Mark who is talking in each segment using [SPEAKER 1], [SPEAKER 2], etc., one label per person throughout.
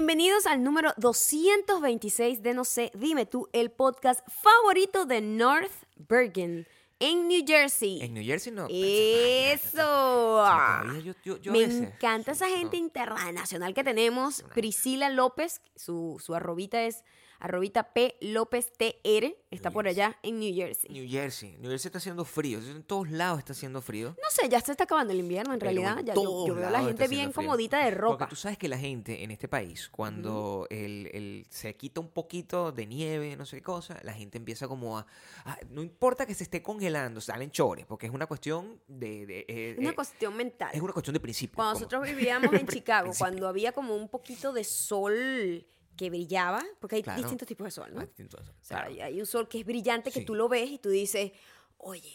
[SPEAKER 1] Bienvenidos al número 226 de No sé, dime tú, el podcast favorito de North Bergen, en New Jersey.
[SPEAKER 2] En New Jersey no.
[SPEAKER 1] Eso.
[SPEAKER 2] todavía yo- yo- yo a
[SPEAKER 1] Me encanta esa gente
[SPEAKER 2] no.
[SPEAKER 1] internacional que tenemos. Priscila López, su, su arrobita es arrobita P López TR, está
[SPEAKER 2] New
[SPEAKER 1] por
[SPEAKER 2] Jersey.
[SPEAKER 1] allá en New Jersey.
[SPEAKER 2] New Jersey. New Jersey está haciendo frío. En todos lados está haciendo frío.
[SPEAKER 1] No sé, ya se está acabando el invierno en
[SPEAKER 2] Pero
[SPEAKER 1] realidad.
[SPEAKER 2] en
[SPEAKER 1] Ya yo, veo a la gente bien comodita de ropa.
[SPEAKER 2] Porque tú sabes que la gente en este país, cuando el, el- se quita un poquito de nieve, no sé qué cosa, la gente empieza como a... a- no importa que se esté congelando, salen chores, porque es una cuestión de... de, eh,
[SPEAKER 1] Es una
[SPEAKER 2] eh,
[SPEAKER 1] cuestión mental.
[SPEAKER 2] es una cuestión de principio.
[SPEAKER 1] Cuando
[SPEAKER 2] como-
[SPEAKER 1] nosotros vivíamos en Chicago, cuando había como un poquito de sol que brillaba, porque hay
[SPEAKER 2] Claro.
[SPEAKER 1] distintos tipos de sol, ¿no?
[SPEAKER 2] Distinto eso,
[SPEAKER 1] O sea,
[SPEAKER 2] claro.
[SPEAKER 1] hay- hay un sol que es brillante que
[SPEAKER 2] Sí.
[SPEAKER 1] tú lo ves y tú dices, oye,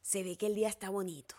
[SPEAKER 1] se ve que el día está bonito.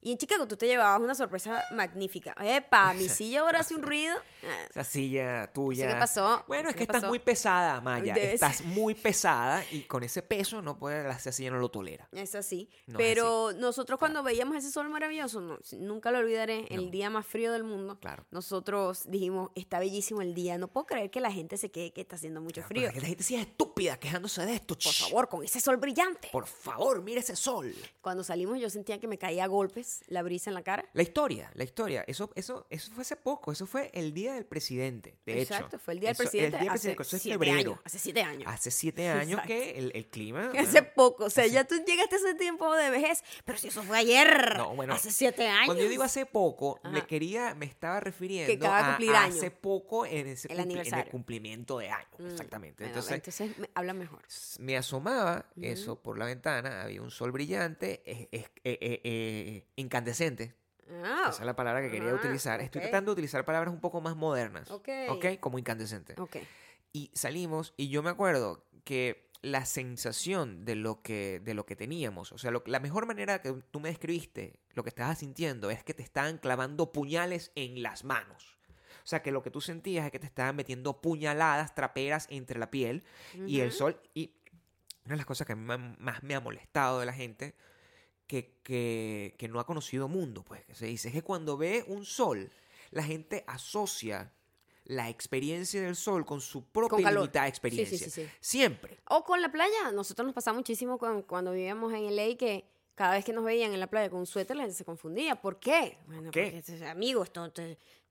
[SPEAKER 1] Y en Chicago tú te llevabas una sorpresa magnífica. Epa, mi silla ahora hace un ruido.
[SPEAKER 2] Esa silla tuya.
[SPEAKER 1] qué pasó?
[SPEAKER 2] Bueno, es
[SPEAKER 1] ¿Qué
[SPEAKER 2] que estás
[SPEAKER 1] pasó?
[SPEAKER 2] muy pesada, Maya. Estás muy pesada y con ese peso no puede, la silla no lo tolera.
[SPEAKER 1] Es así.
[SPEAKER 2] No es
[SPEAKER 1] Pero nosotros cuando veíamos ese sol maravilloso, no, nunca lo olvidaré, el día más frío del mundo.
[SPEAKER 2] Claro.
[SPEAKER 1] Nosotros dijimos, está bellísimo el día. No puedo creer que la gente se quede que está haciendo mucho
[SPEAKER 2] Pero
[SPEAKER 1] frío.
[SPEAKER 2] que la gente sí es estúpida quejándose de esto.
[SPEAKER 1] Por favor, con ese sol brillante.
[SPEAKER 2] Por favor, mira ese sol.
[SPEAKER 1] Cuando salimos yo sentía que me caía a golpes la brisa en la cara.
[SPEAKER 2] La historia, la historia. Eso, eso, eso fue hace poco. Eso fue el día del presidente. De hecho.
[SPEAKER 1] Exacto, fue el día del
[SPEAKER 2] Eso-
[SPEAKER 1] presidente
[SPEAKER 2] El día del
[SPEAKER 1] hace
[SPEAKER 2] presidente. Eso es
[SPEAKER 1] siete
[SPEAKER 2] febrero.
[SPEAKER 1] años. Hace siete años.
[SPEAKER 2] Hace siete años que el, el clima.
[SPEAKER 1] Hace
[SPEAKER 2] bueno,
[SPEAKER 1] poco, o sea, ya tú llegaste a ese tiempo de vejez, pero si eso fue ayer,
[SPEAKER 2] No, bueno,
[SPEAKER 1] hace siete años.
[SPEAKER 2] Cuando yo digo hace poco, me quería, me estaba refiriendo
[SPEAKER 1] acaba de
[SPEAKER 2] a-
[SPEAKER 1] cumplir
[SPEAKER 2] a
[SPEAKER 1] año.
[SPEAKER 2] hace poco en, ese
[SPEAKER 1] El
[SPEAKER 2] cumpli- en el cumplimiento de año.
[SPEAKER 1] Mm,
[SPEAKER 2] Exactamente.
[SPEAKER 1] bueno,
[SPEAKER 2] Entonces,
[SPEAKER 1] entonces me- habla mejor.
[SPEAKER 2] me asomaba eso por la ventana, había un sol brillante, es- es- eh, eh, eh, incandescente.
[SPEAKER 1] Ah,
[SPEAKER 2] Esa es la palabra que quería
[SPEAKER 1] Ah,
[SPEAKER 2] utilizar. Estoy
[SPEAKER 1] ok.
[SPEAKER 2] tratando de utilizar palabras un poco más modernas.
[SPEAKER 1] Ok.
[SPEAKER 2] ¿Ok? Como incandescente.
[SPEAKER 1] ok.
[SPEAKER 2] Y salimos y yo me acuerdo que la sensación de lo que, de lo que teníamos, o sea, lo- la mejor manera que tú me describiste, lo que estabas sintiendo, es que te estaban clavando puñales en las manos. O sea, que lo que tú sentías es que te estaban metiendo puñaladas traperas entre la piel y el sol. Y una de las cosas que más me ha molestado de la gente que, que, que no ha conocido mundo, pues, que se dice, es que cuando ve un sol, la gente asocia la experiencia del sol con su propia
[SPEAKER 1] calor.
[SPEAKER 2] limitada
[SPEAKER 1] sí,
[SPEAKER 2] experiencia.
[SPEAKER 1] sí, sí.
[SPEAKER 2] Siempre.
[SPEAKER 1] O con la playa. Nosotros nos pasaba muchísimo con- cuando vivíamos en LA que cada vez que nos veían en la playa con un suéter la gente se confundía. ¿Por qué? Bueno,
[SPEAKER 2] qué?
[SPEAKER 1] porque, amigo, esto, esto-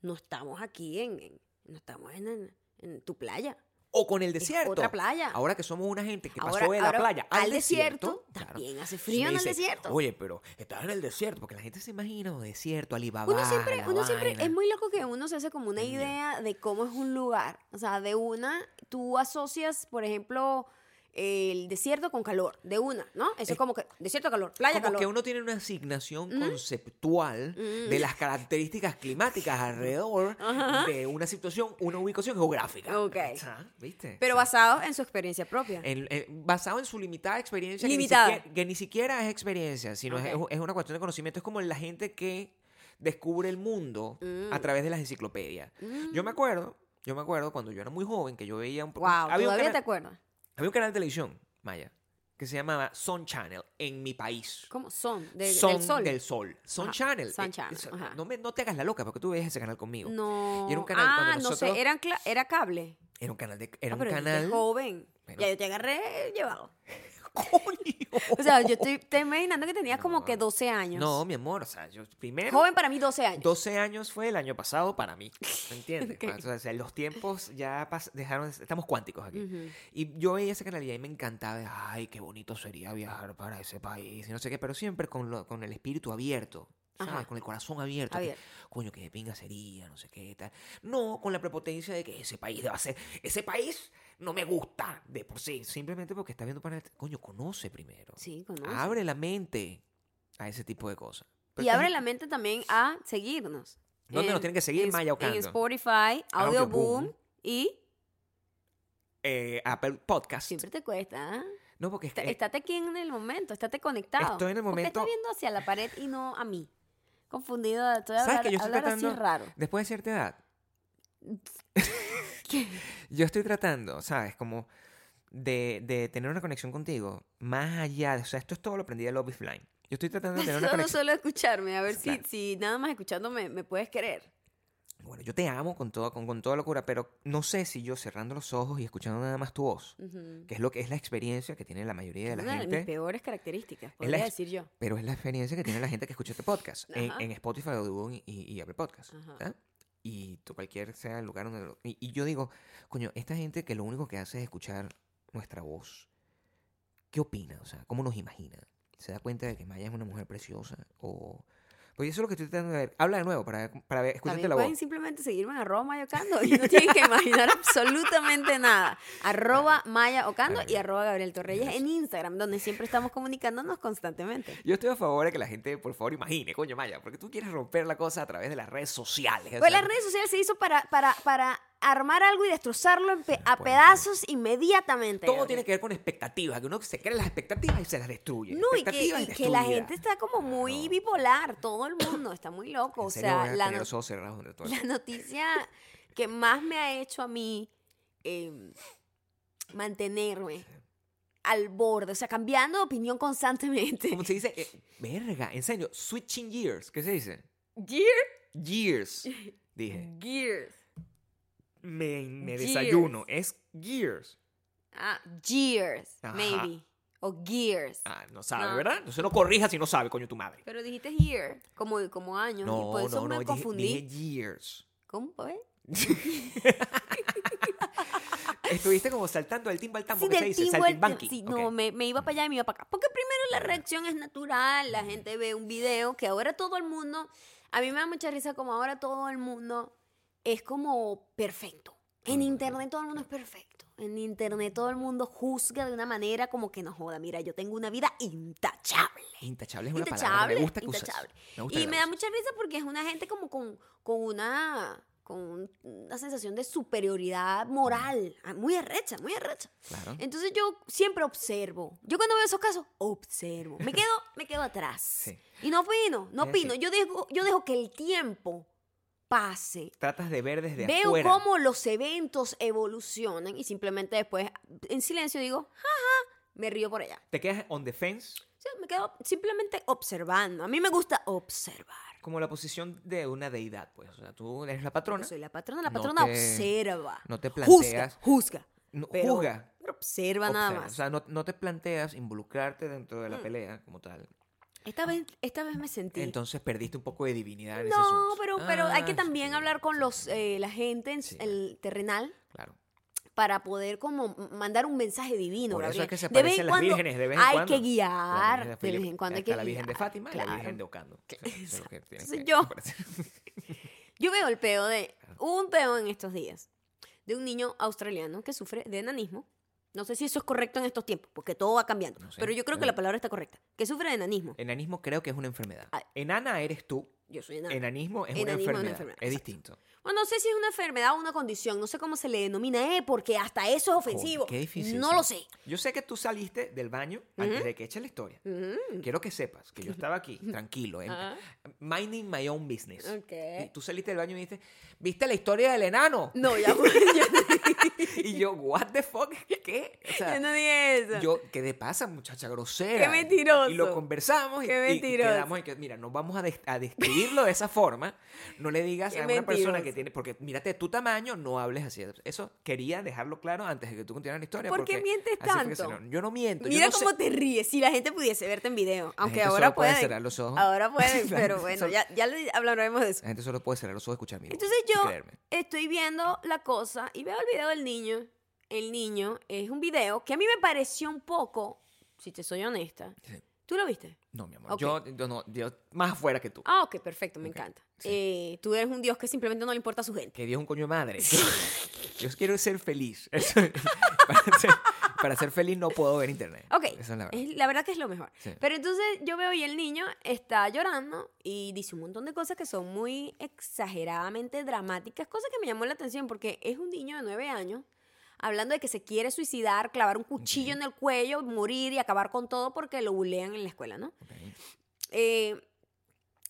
[SPEAKER 1] no estamos aquí en, en- no estamos en tu playa.
[SPEAKER 2] O con el desierto.
[SPEAKER 1] otra playa.
[SPEAKER 2] Ahora que somos una gente que
[SPEAKER 1] Ahora-
[SPEAKER 2] pasó de la playa al,
[SPEAKER 1] al desierto,
[SPEAKER 2] desierto, claro.
[SPEAKER 1] también hace frío en el desierto.
[SPEAKER 2] Oye, pero estás en el desierto, porque la gente se imagina un desierto, Alibaba.
[SPEAKER 1] Uno siempre, uno siempre, es muy loco que uno se hace como una idea de cómo es un lugar. O sea, de una, tú asocias, por ejemplo, el desierto con calor, de una, ¿no? Eso es,
[SPEAKER 2] Es-
[SPEAKER 1] como que desierto, calor, playa,
[SPEAKER 2] como
[SPEAKER 1] calor.
[SPEAKER 2] que uno tiene una asignación conceptual
[SPEAKER 1] Mm.
[SPEAKER 2] de las características climáticas alrededor
[SPEAKER 1] Ajá.
[SPEAKER 2] de una situación, una ubicación geográfica.
[SPEAKER 1] Ok.
[SPEAKER 2] Ah, ¿Viste?
[SPEAKER 1] Pero basado en su experiencia propia.
[SPEAKER 2] en- en- basado en su limitada experiencia,
[SPEAKER 1] Limitada.
[SPEAKER 2] Que, ni siquiera, que ni siquiera es experiencia, sino es-
[SPEAKER 1] Ok.
[SPEAKER 2] es, una cuestión de conocimiento. Es como la gente que descubre el mundo
[SPEAKER 1] Mm.
[SPEAKER 2] a través de las enciclopedias. Yo me acuerdo, yo me acuerdo cuando yo era muy joven que yo veía un
[SPEAKER 1] Wow,
[SPEAKER 2] había un
[SPEAKER 1] ¿todavía
[SPEAKER 2] canal-
[SPEAKER 1] te acuerdas?
[SPEAKER 2] Había un canal de televisión, Maya, que se llamaba Sun Channel en mi país.
[SPEAKER 1] ¿Cómo? Son, de-
[SPEAKER 2] Son
[SPEAKER 1] del sol.
[SPEAKER 2] del sol. Sun
[SPEAKER 1] Ajá,
[SPEAKER 2] Channel.
[SPEAKER 1] Sun
[SPEAKER 2] Eh,
[SPEAKER 1] Channel, ajá.
[SPEAKER 2] no, me, no te hagas la loca porque tú ves ese canal conmigo.
[SPEAKER 1] No.
[SPEAKER 2] Y era un canal
[SPEAKER 1] ah,
[SPEAKER 2] cuando
[SPEAKER 1] no
[SPEAKER 2] nosotros-
[SPEAKER 1] sé, eran era cable.
[SPEAKER 2] Era un canal de. Era
[SPEAKER 1] Ah,
[SPEAKER 2] un
[SPEAKER 1] pero
[SPEAKER 2] canal.
[SPEAKER 1] joven.
[SPEAKER 2] Bueno.
[SPEAKER 1] Ya yo te agarré llevado.
[SPEAKER 2] ¡Coño!
[SPEAKER 1] O sea, yo estoy, estoy imaginando que tenías como
[SPEAKER 2] No.
[SPEAKER 1] que 12 años.
[SPEAKER 2] No, mi amor, o sea, yo primero.
[SPEAKER 1] Joven para mí, 12 años.
[SPEAKER 2] 12 años fue el año pasado para mí. ¿Me entiendes?
[SPEAKER 1] Ok.
[SPEAKER 2] O sea, los tiempos ya dejaron. Estamos cuánticos aquí.
[SPEAKER 1] Ujú.
[SPEAKER 2] Y yo veía ese canal y me encantaba. de, Ay, qué bonito sería viajar para ese país. Y no sé qué, pero siempre con, lo- con el espíritu abierto. ¿Sabes?
[SPEAKER 1] Ajá.
[SPEAKER 2] Con el corazón abierto. que. Coño, que de pinga sería, no sé qué tal. No, con la prepotencia de que ese país debe ser. Ese país no me gusta de por sí. Simplemente porque está viendo para el. Coño, conoce primero.
[SPEAKER 1] Sí, conoce.
[SPEAKER 2] Abre la mente a ese tipo de cosas. Pero
[SPEAKER 1] Y abre la mente también a seguirnos.
[SPEAKER 2] ¿Dónde nos tienen que seguir,
[SPEAKER 1] en,
[SPEAKER 2] Maya
[SPEAKER 1] En
[SPEAKER 2] Ocando?
[SPEAKER 1] Spotify, Audio,
[SPEAKER 2] Audio
[SPEAKER 1] Boom,
[SPEAKER 2] Boom.
[SPEAKER 1] y
[SPEAKER 2] Eh, Apple Podcast.
[SPEAKER 1] siempre te cuesta. ¿ah?
[SPEAKER 2] No, porque es
[SPEAKER 1] Está-
[SPEAKER 2] que-
[SPEAKER 1] estate aquí en el momento, estate conectado.
[SPEAKER 2] Estoy en el
[SPEAKER 1] ¿Por qué
[SPEAKER 2] momento-
[SPEAKER 1] estás viendo hacia la pared y no a mí? Confundido, estoy
[SPEAKER 2] ¿Sabes
[SPEAKER 1] hablar,
[SPEAKER 2] que yo estoy
[SPEAKER 1] así raro.
[SPEAKER 2] Después de cierta edad,
[SPEAKER 1] ¿Qué?
[SPEAKER 2] yo estoy tratando, ¿sabes? Como de, de tener una conexión contigo más allá. de- O sea, esto es todo lo aprendí de Love is Blind. Yo estoy tratando de tener una
[SPEAKER 1] Solo,
[SPEAKER 2] conexión.
[SPEAKER 1] solo escucharme, a ver
[SPEAKER 2] Claro.
[SPEAKER 1] si, si nada más escuchándome me puedes querer.
[SPEAKER 2] Bueno, yo te amo con, todo, con, con toda locura, pero no sé si yo cerrando los ojos y escuchando nada más tu voz, que es lo que es la experiencia que tiene la mayoría de la
[SPEAKER 1] Una de
[SPEAKER 2] gente.
[SPEAKER 1] mis peores características, podría decir yo.
[SPEAKER 2] Pero es la experiencia que tiene la gente que escucha este podcast en, Spotify, Audible y, y Apple Podcast. Y cualquier sea el lugar donde... lo- y, y yo digo, coño, esta gente que lo único que hace es escuchar nuestra voz, ¿qué opina? O sea, ¿cómo nos imagina? ¿Se da cuenta de que Maya es una mujer preciosa? O... Pues eso es lo que estoy tratando de ver. Habla de nuevo para, para ver,
[SPEAKER 1] También
[SPEAKER 2] la
[SPEAKER 1] pueden
[SPEAKER 2] voz.
[SPEAKER 1] simplemente seguirme en arroba y no tienen que imaginar absolutamente nada. Arroba Maya Ocando y arroba Gabriel Torreyes en Instagram, donde siempre estamos comunicándonos constantemente.
[SPEAKER 2] Yo estoy a favor de que la gente, por favor, imagine, coño, Maya, porque tú quieres romper la cosa a través de las redes sociales. o
[SPEAKER 1] Pues
[SPEAKER 2] sea,
[SPEAKER 1] las redes sociales se hizo para, para, para armar algo y destrozarlo en pe- a pedazos inmediatamente.
[SPEAKER 2] Todo tiene que ver con expectativas, que uno se cree las expectativas y se las destruye.
[SPEAKER 1] No, y que,
[SPEAKER 2] Expectativas
[SPEAKER 1] y que la gente está como muy
[SPEAKER 2] No.
[SPEAKER 1] bipolar, todo el mundo está muy loco. O sea, la, no- la noticia que más me ha hecho a mí eh, mantenerme al borde, o sea, cambiando de opinión constantemente.
[SPEAKER 2] ¿Cómo se dice? Eh, verga, en serio, switching gears. ¿Qué se dice?
[SPEAKER 1] Gear,
[SPEAKER 2] Gears. Dije,
[SPEAKER 1] gears.
[SPEAKER 2] Me, me
[SPEAKER 1] Gears.
[SPEAKER 2] desayuno. Es gears.
[SPEAKER 1] Ah, years,
[SPEAKER 2] Ajá.
[SPEAKER 1] maybe. O gears.
[SPEAKER 2] Ah, no sabe,
[SPEAKER 1] No.
[SPEAKER 2] ¿verdad? Entonces no corrija si no sabe, coño, tu madre.
[SPEAKER 1] Pero dijiste year, como, como años. y
[SPEAKER 2] No,
[SPEAKER 1] por eso
[SPEAKER 2] no,
[SPEAKER 1] me
[SPEAKER 2] no,
[SPEAKER 1] confundí.
[SPEAKER 2] dije years.
[SPEAKER 1] ¿Cómo? ¿Eh?
[SPEAKER 2] Estuviste como saltando del timbo al tambo,
[SPEAKER 1] Sí,
[SPEAKER 2] ¿qué se dice? Saltimbanqui.
[SPEAKER 1] Sí, no, me, me iba para allá y me iba para acá. Porque primero la reacción es natural, la gente ve un video que ahora todo el mundo, a mí me da mucha risa como ahora todo el mundo es como perfecto. En internet todo el mundo es perfecto. En internet todo el mundo juzga de una manera como que no joda, mira, yo tengo una vida intachable.
[SPEAKER 2] Intachable es una palabra
[SPEAKER 1] Intachable,
[SPEAKER 2] me gusta que
[SPEAKER 1] intachable.
[SPEAKER 2] Me gusta
[SPEAKER 1] Y
[SPEAKER 2] que
[SPEAKER 1] me da mucha risa porque es una gente como con, con una con un- una sensación de superioridad moral, ah, muy arrecha, muy arrecha.
[SPEAKER 2] Claro.
[SPEAKER 1] Entonces yo siempre observo. Yo cuando veo esos casos, observo. Me quedo, me quedo atrás.
[SPEAKER 2] Sí.
[SPEAKER 1] Y no opino, no opino. Yo dejo, yo dejo que el tiempo pase.
[SPEAKER 2] Tratas de ver desde
[SPEAKER 1] Veo
[SPEAKER 2] afuera.
[SPEAKER 1] cómo los eventos evolucionan y simplemente después, en silencio, digo, jaja, me río por allá.
[SPEAKER 2] Te quedas on the fence
[SPEAKER 1] Sí, me quedo simplemente observando. A mí me gusta observar.
[SPEAKER 2] como la posición de una deidad, pues. O sea, tú eres la patrona.
[SPEAKER 1] Yo soy la patrona, la
[SPEAKER 2] No
[SPEAKER 1] patrona
[SPEAKER 2] te-
[SPEAKER 1] observa.
[SPEAKER 2] no te
[SPEAKER 1] Juzga,
[SPEAKER 2] planteas-
[SPEAKER 1] juzga.
[SPEAKER 2] No,
[SPEAKER 1] pero-
[SPEAKER 2] juzga.
[SPEAKER 1] pero observa nada más.
[SPEAKER 2] O sea, no, no te planteas involucrarte dentro de la
[SPEAKER 1] Mm.
[SPEAKER 2] pelea como tal.
[SPEAKER 1] Esta vez, esta vez me sentí.
[SPEAKER 2] Entonces perdiste un poco de divinidad en ese
[SPEAKER 1] no,
[SPEAKER 2] asunto.
[SPEAKER 1] pero, pero hay que
[SPEAKER 2] Ah,
[SPEAKER 1] también
[SPEAKER 2] sí.
[SPEAKER 1] hablar con los eh, la gente en
[SPEAKER 2] Sí.
[SPEAKER 1] el terrenal
[SPEAKER 2] Claro.
[SPEAKER 1] para poder como mandar un mensaje divino.
[SPEAKER 2] Por eso es que se
[SPEAKER 1] de vez
[SPEAKER 2] parecen
[SPEAKER 1] en
[SPEAKER 2] las
[SPEAKER 1] cuando
[SPEAKER 2] vírgenes de vez en
[SPEAKER 1] hay
[SPEAKER 2] cuando.
[SPEAKER 1] que guiar. De vez en cuando hay que
[SPEAKER 2] la Virgen de Fátima y la
[SPEAKER 1] claro.
[SPEAKER 2] Virgen de Ocando. O sea, que
[SPEAKER 1] Entonces yo-. Yo veo el peo de. Un peo en estos días de un niño australiano que sufre de enanismo. No sé si eso es correcto en estos tiempos, porque todo va cambiando.
[SPEAKER 2] No sé.
[SPEAKER 1] Pero yo creo que
[SPEAKER 2] Eh.
[SPEAKER 1] la palabra está correcta. Que sufre de enanismo.
[SPEAKER 2] Enanismo creo que es una enfermedad.
[SPEAKER 1] Ay.
[SPEAKER 2] Enana eres tú.
[SPEAKER 1] Yo soy enana.
[SPEAKER 2] Enanismo es
[SPEAKER 1] Enanismo
[SPEAKER 2] una
[SPEAKER 1] es una
[SPEAKER 2] enfermedad.
[SPEAKER 1] enfermedad,
[SPEAKER 2] Es distinto.
[SPEAKER 1] Bueno, no sé si es una enfermedad o una condición. No sé cómo se le denomina, eh, porque hasta eso es ofensivo.
[SPEAKER 2] Joder, qué difícil.
[SPEAKER 1] No
[SPEAKER 2] sí.
[SPEAKER 1] lo sé.
[SPEAKER 2] Yo sé que tú saliste del baño antes de que eche la historia.
[SPEAKER 1] Ujú.
[SPEAKER 2] Quiero que sepas que yo estaba aquí, tranquilo, en-
[SPEAKER 1] Ah.
[SPEAKER 2] minding my own business.
[SPEAKER 1] Ok.
[SPEAKER 2] Y tú saliste del baño y dijiste, ¿viste la historia del enano?
[SPEAKER 1] No, ya, yo,
[SPEAKER 2] Y yo, ¿what the fuck? ¿Qué? O sea,
[SPEAKER 1] yo no dije eso.
[SPEAKER 2] yo, ¿qué te pasa, muchacha grosera?
[SPEAKER 1] Qué mentiroso.
[SPEAKER 2] Y lo conversamos y, y- y quedamos en que, mira, no vamos a, des- a describirlo de esa forma. No le digas
[SPEAKER 1] Qué
[SPEAKER 2] a una persona que tiene, porque mírate tu tamaño, no hables así. Eso quería dejarlo claro antes de que tú continuaras la historia.
[SPEAKER 1] ¿Por qué
[SPEAKER 2] porque
[SPEAKER 1] mientes tanto?
[SPEAKER 2] no, yo no miento.
[SPEAKER 1] Mira
[SPEAKER 2] no sé-
[SPEAKER 1] cómo te ríes. Si la gente pudiese verte en video. Aunque ahora
[SPEAKER 2] puede cerrar los ojos.
[SPEAKER 1] Ahora pueden, pero bueno,
[SPEAKER 2] solo-
[SPEAKER 1] ya, ya le hablaremos de eso.
[SPEAKER 2] La gente solo puede cerrar los ojos y escuchar mi
[SPEAKER 1] Entonces yo estoy viendo la cosa y veo el video del niño. El niño es un video que a mí me pareció un poco, si te soy honesta.
[SPEAKER 2] Sí.
[SPEAKER 1] ¿Tú lo viste?
[SPEAKER 2] No, mi amor. Yo, yo no, yo más afuera que tú.
[SPEAKER 1] Ah, ok, perfecto, me encanta.
[SPEAKER 2] sí.
[SPEAKER 1] Eh, tú eres un Dios que simplemente no le importa a su gente.
[SPEAKER 2] Que Dios es un coño de madre. Yo quiero ser feliz. Eso- para, ser, para ser feliz no puedo ver internet.
[SPEAKER 1] Ok,
[SPEAKER 2] Esa es la verdad.
[SPEAKER 1] es- la verdad que es lo mejor.
[SPEAKER 2] Sí.
[SPEAKER 1] Pero entonces yo veo y el niño está llorando y dice un montón de cosas que son muy exageradamente dramáticas, cosas que me llamó la atención porque es un niño de nueve años hablando de que se quiere suicidar, clavar un cuchillo en el cuello, morir y acabar con todo porque lo bulean en la escuela, ¿no? Eh,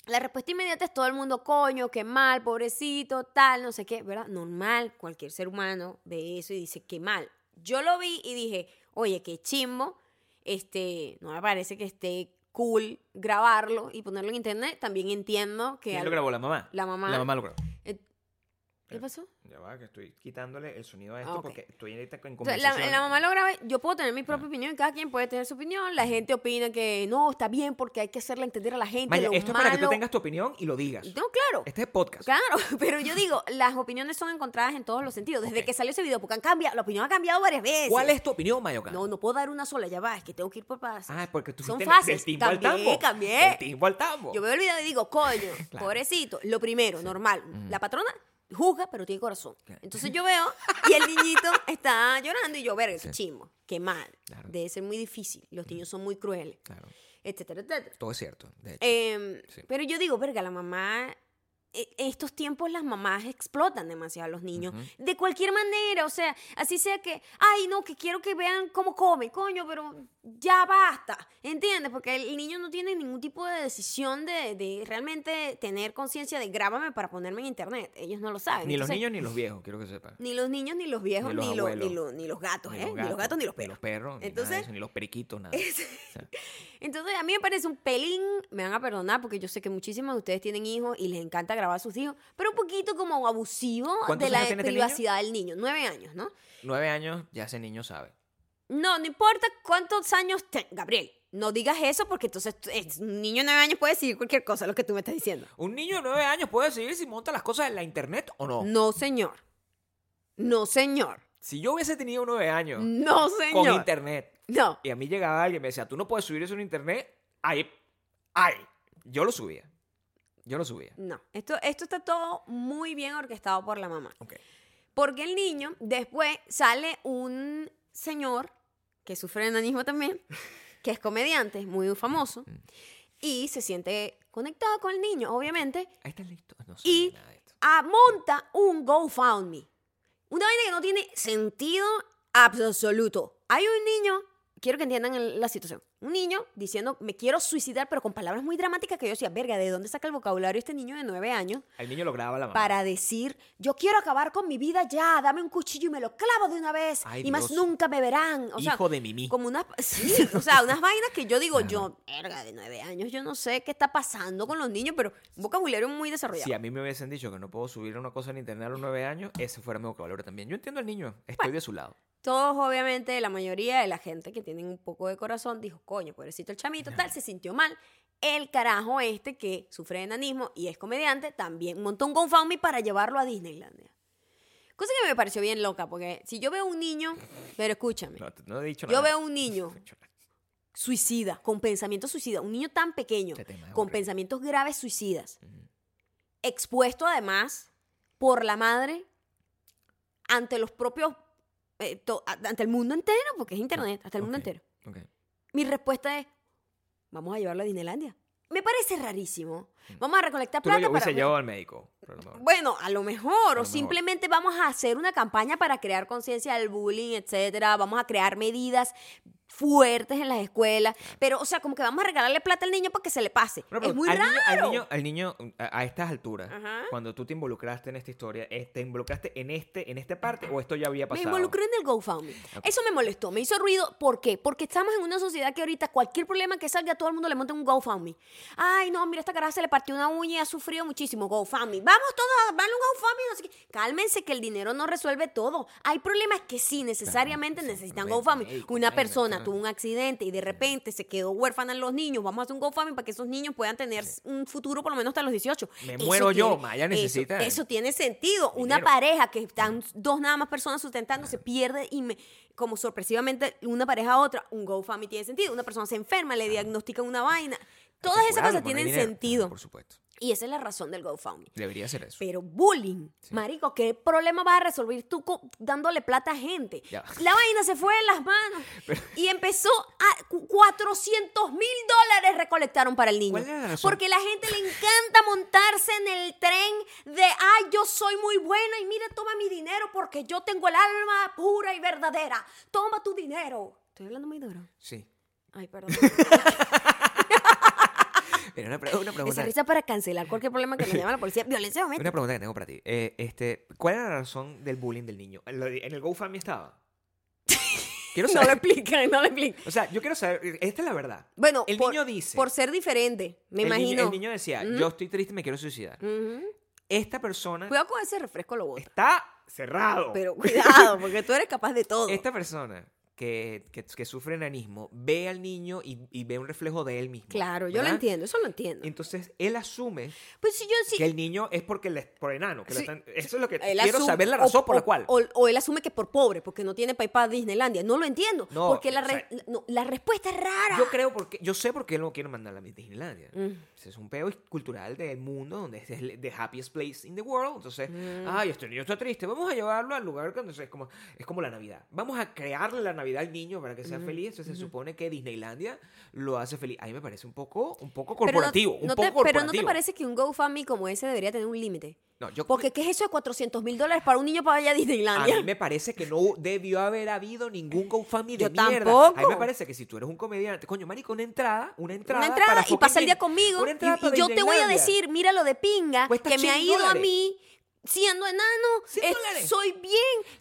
[SPEAKER 1] la respuesta inmediata es todo el mundo, coño, qué mal, pobrecito, tal, no sé qué, ¿verdad? Normal, cualquier ser humano ve eso y dice, qué mal. Yo lo vi y dije, oye, qué chimbo, este, no me parece que esté cool grabarlo y ponerlo en internet. También entiendo que...
[SPEAKER 2] ¿Quién
[SPEAKER 1] al-
[SPEAKER 2] lo grabó? ¿La mamá?
[SPEAKER 1] La mamá.
[SPEAKER 2] La mamá lo grabó.
[SPEAKER 1] ¿Qué pasó?
[SPEAKER 2] Ya va, que estoy quitándole el sonido a esto
[SPEAKER 1] Ah,
[SPEAKER 2] porque estoy ahorita en
[SPEAKER 1] O sea, la,
[SPEAKER 2] conversación.
[SPEAKER 1] la mamá lo graba, yo puedo tener mi propia opinión, cada quien puede tener su opinión, la gente opina que no, está bien porque hay que hacerle entender a la gente
[SPEAKER 2] Maya,
[SPEAKER 1] lo
[SPEAKER 2] esto es para que tú tengas tu opinión y lo digas.
[SPEAKER 1] No, claro.
[SPEAKER 2] Este es podcast.
[SPEAKER 1] Claro, pero yo digo, las opiniones son encontradas en todos los sentidos. Desde que salió ese video, porque han cambiado, la opinión ha cambiado varias veces.
[SPEAKER 2] ¿Cuál es tu opinión, Mayoca?
[SPEAKER 1] No, no puedo dar una sola, ya va, es que tengo que ir por pasos.
[SPEAKER 2] Ah, porque tú
[SPEAKER 1] Son
[SPEAKER 2] del
[SPEAKER 1] fases.
[SPEAKER 2] timbo al
[SPEAKER 1] Cambié,
[SPEAKER 2] tambo.
[SPEAKER 1] cambié.
[SPEAKER 2] Del timbo al tambo.
[SPEAKER 1] Yo veo el video y digo, coño,
[SPEAKER 2] Claro.
[SPEAKER 1] pobrecito. Lo primero, normal. La patrona juzga, pero tiene corazón.
[SPEAKER 2] Claro.
[SPEAKER 1] Entonces yo veo y el niñito está llorando y yo, verga, qué
[SPEAKER 2] Sí.
[SPEAKER 1] chimbo, qué mal.
[SPEAKER 2] Claro.
[SPEAKER 1] Debe ser muy difícil. Los niños son muy crueles,
[SPEAKER 2] Claro,
[SPEAKER 1] etcétera, etcétera.
[SPEAKER 2] todo es cierto. De hecho.
[SPEAKER 1] Em,
[SPEAKER 2] Sí.
[SPEAKER 1] Pero yo digo, verga, la mamá. En estos tiempos las mamás explotan demasiado a los niños.
[SPEAKER 2] Ujú.
[SPEAKER 1] De cualquier manera, o sea, así sea que, ay, no, que quiero que vean cómo come, coño, pero ya basta, ¿entiendes? Porque el niño no tiene ningún tipo de decisión de, de realmente tener conciencia de grábame para ponerme en internet. Ellos no lo saben.
[SPEAKER 2] ni los niños ni los viejos, quiero que sepan.
[SPEAKER 1] Ni los niños, ni los viejos,
[SPEAKER 2] Ni los
[SPEAKER 1] ni, los,
[SPEAKER 2] abuelos.
[SPEAKER 1] ni, los, ni los gatos, ¿eh? Ni los gatos, ni los
[SPEAKER 2] Ni
[SPEAKER 1] perros.
[SPEAKER 2] los perros, ni,
[SPEAKER 1] Entonces-
[SPEAKER 2] eso, ni los periquitos, nada. O sea,
[SPEAKER 1] Entonces, a mí me parece un pelín, me van a perdonar porque yo sé que muchísimos de ustedes tienen hijos y les encanta grabar a sus hijos, pero un poquito como abusivo
[SPEAKER 2] ¿Cuántos
[SPEAKER 1] de la
[SPEAKER 2] este niño?
[SPEAKER 1] privacidad del niño. Nueve años, ¿no?
[SPEAKER 2] Nueve años, ya ese niño sabe.
[SPEAKER 1] No, no importa cuántos años te... Gabriel, no digas eso porque entonces un niño de nueve años puede decir cualquier cosa, lo que tú me estás diciendo.
[SPEAKER 2] ¿Un niño de nueve años puede decidir si monta las cosas en la internet o no?
[SPEAKER 1] No, señor. No, señor.
[SPEAKER 2] Si yo hubiese tenido nueve años
[SPEAKER 1] No,
[SPEAKER 2] con
[SPEAKER 1] señor.
[SPEAKER 2] internet
[SPEAKER 1] No.
[SPEAKER 2] y a mí llegaba alguien y me decía, tú no puedes subir eso en internet, ay, ay, yo lo subía. Yo lo subía.
[SPEAKER 1] No. Esto, esto está todo muy bien orquestado por la mamá.
[SPEAKER 2] Ok.
[SPEAKER 1] Porque el niño, después sale un señor que sufre de enanismo también, que es comediante, muy famoso, y se siente conectado con el niño, obviamente,
[SPEAKER 2] Ahí está listo. No
[SPEAKER 1] Y-
[SPEAKER 2] nada de esto.
[SPEAKER 1] ah, monta un GoFundMe. Una vaina que no tiene sentido absoluto. Hay un niño, quiero que entiendan la situación, un niño diciendo, me quiero suicidar, pero con palabras muy dramáticas que yo decía, verga, ¿de dónde saca el vocabulario este niño de nueve años?
[SPEAKER 2] El niño lo grababa la mamá.
[SPEAKER 1] para decir, yo quiero acabar con mi vida ya, dame un cuchillo y me lo clavo de una vez
[SPEAKER 2] Ay,
[SPEAKER 1] y más nunca me verán. O sea,
[SPEAKER 2] Hijo de Mimi.
[SPEAKER 1] como unas, sí, o sea, unas vainas que yo digo,
[SPEAKER 2] Ajá.
[SPEAKER 1] yo, verga, de nueve años, yo no sé qué está pasando con los niños, pero un vocabulario muy desarrollado.
[SPEAKER 2] Si a mí me hubiesen dicho que no puedo subir una cosa en internet a los nueve años, ese fuera mi vocabulario también. Yo entiendo al niño, estoy de su lado.
[SPEAKER 1] Todos, obviamente, la mayoría de la gente que tienen un poco de corazón dijo, coño, pobrecito el chamito, tal, se sintió mal. El carajo este que sufre de enanismo y es comediante también montó un GoFundMe para llevarlo a Disneylandia. Cosa que me pareció bien loca, porque si yo veo un niño, pero escúchame,
[SPEAKER 2] No, no he dicho
[SPEAKER 1] yo
[SPEAKER 2] nada.
[SPEAKER 1] veo un niño suicida, con pensamientos suicidas, un niño tan pequeño,
[SPEAKER 2] Este tema es
[SPEAKER 1] con
[SPEAKER 2] horrible.
[SPEAKER 1] pensamientos graves suicidas, expuesto además por la madre ante los propios, eh, to- ante el mundo entero, porque es internet, hasta el mundo entero. Mi respuesta es, vamos a llevarlo a Disneylandia. Me parece rarísimo.
[SPEAKER 2] Mm.
[SPEAKER 1] Vamos a recolectar
[SPEAKER 2] Tú lo
[SPEAKER 1] plata
[SPEAKER 2] hubiese
[SPEAKER 1] para...
[SPEAKER 2] llevado al médico.
[SPEAKER 1] Bueno, a lo mejor, o simplemente vamos a hacer una campaña para crear conciencia del bullying, etcétera. Vamos a crear medidas fuertes en las escuelas. Pero, o sea, como que vamos a regalarle plata al niño para que se le pase.
[SPEAKER 2] Pero,
[SPEAKER 1] es muy
[SPEAKER 2] al
[SPEAKER 1] raro.
[SPEAKER 2] Niño, al niño, al niño, a, a estas alturas,
[SPEAKER 1] Ajá.
[SPEAKER 2] cuando tú te involucraste en esta historia, eh, ¿te involucraste en este, en esta parte o esto ya había
[SPEAKER 1] Me
[SPEAKER 2] pasado?
[SPEAKER 1] involucré en el GoFundMe. Eso me molestó, me hizo ruido. ¿Por qué? Porque estamos en una sociedad que ahorita cualquier problema que salga, todo el mundo le monta un GoFundMe. Ay, no, mira, esta cara se le partió una uña y ha sufrido muchísimo. GoFundMe. Vamos todos a darle un GoFundMe. No sé qué. Cálmense que el dinero no resuelve todo. Hay problemas que sí, necesariamente
[SPEAKER 2] sí,
[SPEAKER 1] necesitan GoFundMe. Una persona tuvo un accidente y de repente se quedó huérfana en los niños. Vamos a hacer un GoFundMe para que esos niños puedan tener un futuro por lo menos hasta los 18.
[SPEAKER 2] Me
[SPEAKER 1] Eso
[SPEAKER 2] muero yo,
[SPEAKER 1] tiene-
[SPEAKER 2] Maya
[SPEAKER 1] eso-
[SPEAKER 2] necesita
[SPEAKER 1] Eso, tiene sentido. Una
[SPEAKER 2] dinero.
[SPEAKER 1] pareja que están dos nada más personas sustentando se pierde y me, como sorpresivamente una pareja a otra, un GoFundMe tiene sentido. Una persona se enferma, le diagnostican una vaina. Todas esas cosas tienen
[SPEAKER 2] dinero.
[SPEAKER 1] sentido.
[SPEAKER 2] Por supuesto.
[SPEAKER 1] Y esa es la razón del GoFundMe.
[SPEAKER 2] Debería ser eso.
[SPEAKER 1] Pero bullying, marico, ¿qué problema vas a resolver tú dándole plata a gente?
[SPEAKER 2] Ya.
[SPEAKER 1] La vaina se fue de las manos y empezó a cu- 400 mil dólares recolectaron para el niño.
[SPEAKER 2] ¿Cuál era la razón?
[SPEAKER 1] Porque la gente le encanta montarse en el tren de, ay, yo soy muy buena y mira, toma mi dinero porque yo tengo el alma pura y verdadera. Toma tu dinero. Estoy hablando muy duro.
[SPEAKER 2] Sí.
[SPEAKER 1] Ay, perdón.
[SPEAKER 2] Pero una, pre- una pregunta.
[SPEAKER 1] Esa risa para cancelar cualquier problema que me llama la policía. Violencia doméstica.
[SPEAKER 2] Una pregunta que tengo para ti. Eh, este, ¿Cuál era la razón del bullying del niño? ¿En el GoFundMe estaba? Quiero
[SPEAKER 1] No lo
[SPEAKER 2] saber.
[SPEAKER 1] explican, no lo explican.
[SPEAKER 2] o sea, yo quiero saber. Esta es la verdad.
[SPEAKER 1] Bueno,
[SPEAKER 2] El
[SPEAKER 1] por,
[SPEAKER 2] niño dice-
[SPEAKER 1] por ser diferente, me
[SPEAKER 2] el
[SPEAKER 1] imagino.
[SPEAKER 2] Niño, el niño decía,
[SPEAKER 1] Ujú.
[SPEAKER 2] yo estoy triste y me quiero suicidar.
[SPEAKER 1] Ujú.
[SPEAKER 2] esta persona
[SPEAKER 1] Cuidado con ese refresco lo bota.
[SPEAKER 2] está cerrado.
[SPEAKER 1] Pero cuidado, porque tú eres capaz de todo.
[SPEAKER 2] Esta persona que, que, que sufre enanismo ve al niño y, y ve un reflejo de él mismo.
[SPEAKER 1] Claro, yo lo
[SPEAKER 2] ¿verdad?
[SPEAKER 1] entiendo, eso lo entiendo.
[SPEAKER 2] Entonces él asume
[SPEAKER 1] Pues si yo sí.
[SPEAKER 2] que el niño es porque le, por enano. Que
[SPEAKER 1] Sí.
[SPEAKER 2] están- eso es lo que quiero
[SPEAKER 1] asume-
[SPEAKER 2] saber la
[SPEAKER 1] o-
[SPEAKER 2] razón por
[SPEAKER 1] o-
[SPEAKER 2] la cual.
[SPEAKER 1] O, o él asume que por pobre, porque no tiene para ir para Disneylandia. No lo entiendo.
[SPEAKER 2] No,
[SPEAKER 1] porque la,
[SPEAKER 2] o sea,
[SPEAKER 1] re- no, la respuesta es rara.
[SPEAKER 2] Yo creo porque yo sé por qué él no quiere mandar a la Disneylandia.
[SPEAKER 1] Mm.
[SPEAKER 2] Es un peo cultural del mundo donde es el the happiest place in the world. Entonces,
[SPEAKER 1] Mm.
[SPEAKER 2] ay, este niño está triste. Vamos a llevarlo al lugar donde es como es como la Navidad. Vamos a crearle la Navidad al niño para que sea feliz. Entonces se supone que Disneylandia lo hace feliz. A mí me parece un poco un poco
[SPEAKER 1] Pero no-
[SPEAKER 2] corporativo,
[SPEAKER 1] no
[SPEAKER 2] un
[SPEAKER 1] te-
[SPEAKER 2] poco
[SPEAKER 1] Pero no te
[SPEAKER 2] corporativo.
[SPEAKER 1] parece que un GoFundMe como ese debería tener un límite.
[SPEAKER 2] No, yo
[SPEAKER 1] Porque ¿qué es eso de 400 mil dólares para un niño para allá a
[SPEAKER 2] a
[SPEAKER 1] Disneylandia?
[SPEAKER 2] mí me parece que no debió haber habido ningún GoFundMe de
[SPEAKER 1] Yo
[SPEAKER 2] mierda. A mí
[SPEAKER 1] tampoco.
[SPEAKER 2] me parece que si tú eres un comediante, coño, marico, una entrada, una entrada,
[SPEAKER 1] Una entrada
[SPEAKER 2] para
[SPEAKER 1] y pasa el día conmigo.
[SPEAKER 2] una
[SPEAKER 1] Y, y yo te voy a decir, mira lo de pinga,
[SPEAKER 2] Cuesta
[SPEAKER 1] que me ha
[SPEAKER 2] 100
[SPEAKER 1] ido a mí siendo enano.
[SPEAKER 2] 100
[SPEAKER 1] es-
[SPEAKER 2] dólares.
[SPEAKER 1] soy bien,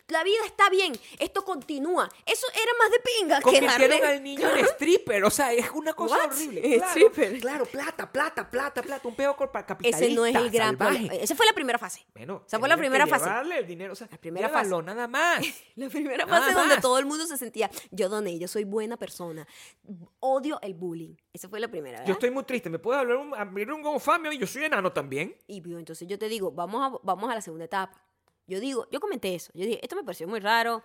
[SPEAKER 1] la vida está bien, esto continúa. Eso era más de pinga que
[SPEAKER 2] Convirtieron
[SPEAKER 1] darle-
[SPEAKER 2] al niño en stripper, o sea, es una cosa
[SPEAKER 1] What?
[SPEAKER 2] horrible.
[SPEAKER 1] ¿En
[SPEAKER 2] Claro,
[SPEAKER 1] stripper?
[SPEAKER 2] claro, plata, plata, plata, plata, un corpa- capitalista.
[SPEAKER 1] Ese no es el gran problema. Esa fue la primera fase.
[SPEAKER 2] Bueno,
[SPEAKER 1] Esa fue la primera
[SPEAKER 2] que
[SPEAKER 1] fase.
[SPEAKER 2] llevarle el dinero, o sea,
[SPEAKER 1] La primera fase.
[SPEAKER 2] nada más.
[SPEAKER 1] La primera
[SPEAKER 2] Nada
[SPEAKER 1] fase donde todo el mundo se sentía, yo doné, yo soy buena persona, odio el bullying. Esa fue la primera, ¿verdad?
[SPEAKER 2] Yo estoy muy triste, ¿me puedo hablar un, abrir un GoFundMe? Yo soy enano también.
[SPEAKER 1] Y vio, entonces yo te digo, vamos a, vamos a la segunda etapa. Yo digo, yo comenté eso. Yo dije, esto me pareció muy raro.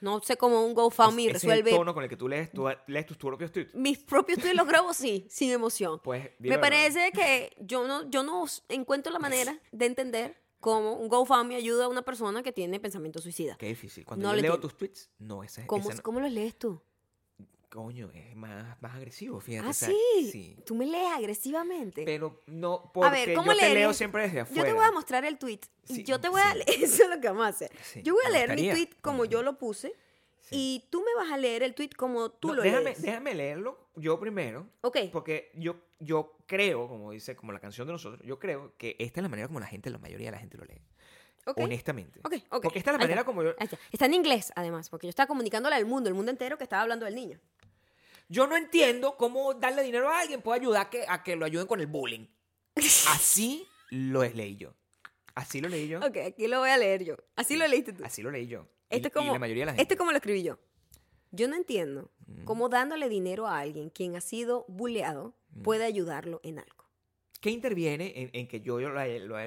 [SPEAKER 1] No sé cómo un GoFundMe
[SPEAKER 2] Ese
[SPEAKER 1] resuelve.
[SPEAKER 2] es el tono con el que tú lees, tú lees tus propios tweets.
[SPEAKER 1] Mis propios tweets los grabo sí, sin emoción.
[SPEAKER 2] Pues,
[SPEAKER 1] me parece que yo no, yo no encuentro la manera de entender cómo un GoFundMe ayuda a una persona que tiene pensamiento suicida.
[SPEAKER 2] Qué difícil. Cuando
[SPEAKER 1] No
[SPEAKER 2] yo
[SPEAKER 1] le
[SPEAKER 2] leo tus tweets, no, ese,
[SPEAKER 1] ¿Cómo,
[SPEAKER 2] ese no-
[SPEAKER 1] ¿Cómo los lees tú?
[SPEAKER 2] Coño, es más, más agresivo, fíjate.
[SPEAKER 1] Ah,
[SPEAKER 2] o sea,
[SPEAKER 1] sí.
[SPEAKER 2] sí.
[SPEAKER 1] Tú me lees agresivamente.
[SPEAKER 2] Pero no, porque
[SPEAKER 1] a ver, ¿cómo
[SPEAKER 2] yo te leo siempre desde
[SPEAKER 1] Yo
[SPEAKER 2] afuera.
[SPEAKER 1] te voy a mostrar el tweet.
[SPEAKER 2] Sí,
[SPEAKER 1] yo te voy a
[SPEAKER 2] sí.
[SPEAKER 1] leer. Eso es lo que vamos a hacer.
[SPEAKER 2] Sí,
[SPEAKER 1] yo voy a leer mi
[SPEAKER 2] gustaría.
[SPEAKER 1] tweet como yo lo puse. Y tú me vas a leer el tweet como tú
[SPEAKER 2] No,
[SPEAKER 1] lo
[SPEAKER 2] déjame,
[SPEAKER 1] lees.
[SPEAKER 2] déjame leerlo yo primero.
[SPEAKER 1] Ok.
[SPEAKER 2] Porque yo, yo creo, como dice, como la canción de nosotros, yo creo que esta es la manera como la gente, la mayoría de la gente lo lee.
[SPEAKER 1] ok.
[SPEAKER 2] Honestamente.
[SPEAKER 1] Ok, ok.
[SPEAKER 2] Porque esta es la manera
[SPEAKER 1] está.
[SPEAKER 2] como yo...
[SPEAKER 1] Está. Está en inglés, además, porque yo estaba comunicándole al mundo, el mundo entero que estaba hablando del niño.
[SPEAKER 2] Yo no entiendo cómo darle dinero a alguien puede ayudar a que, a que lo ayuden con el bullying. Así lo leí yo. Así lo leí yo.
[SPEAKER 1] Ok, aquí lo voy a leer yo. Así lo leíste tú.
[SPEAKER 2] Así lo leí yo.
[SPEAKER 1] Esto
[SPEAKER 2] y,
[SPEAKER 1] es
[SPEAKER 2] y
[SPEAKER 1] como,
[SPEAKER 2] la mayoría de la gente.
[SPEAKER 1] esto es como lo escribí yo. Yo no entiendo
[SPEAKER 2] Mm.
[SPEAKER 1] cómo dándole dinero a alguien quien ha sido bulleado
[SPEAKER 2] Mm.
[SPEAKER 1] puede ayudarlo en algo.
[SPEAKER 2] ¿Qué interviene en, en que yo, yo lo, lo-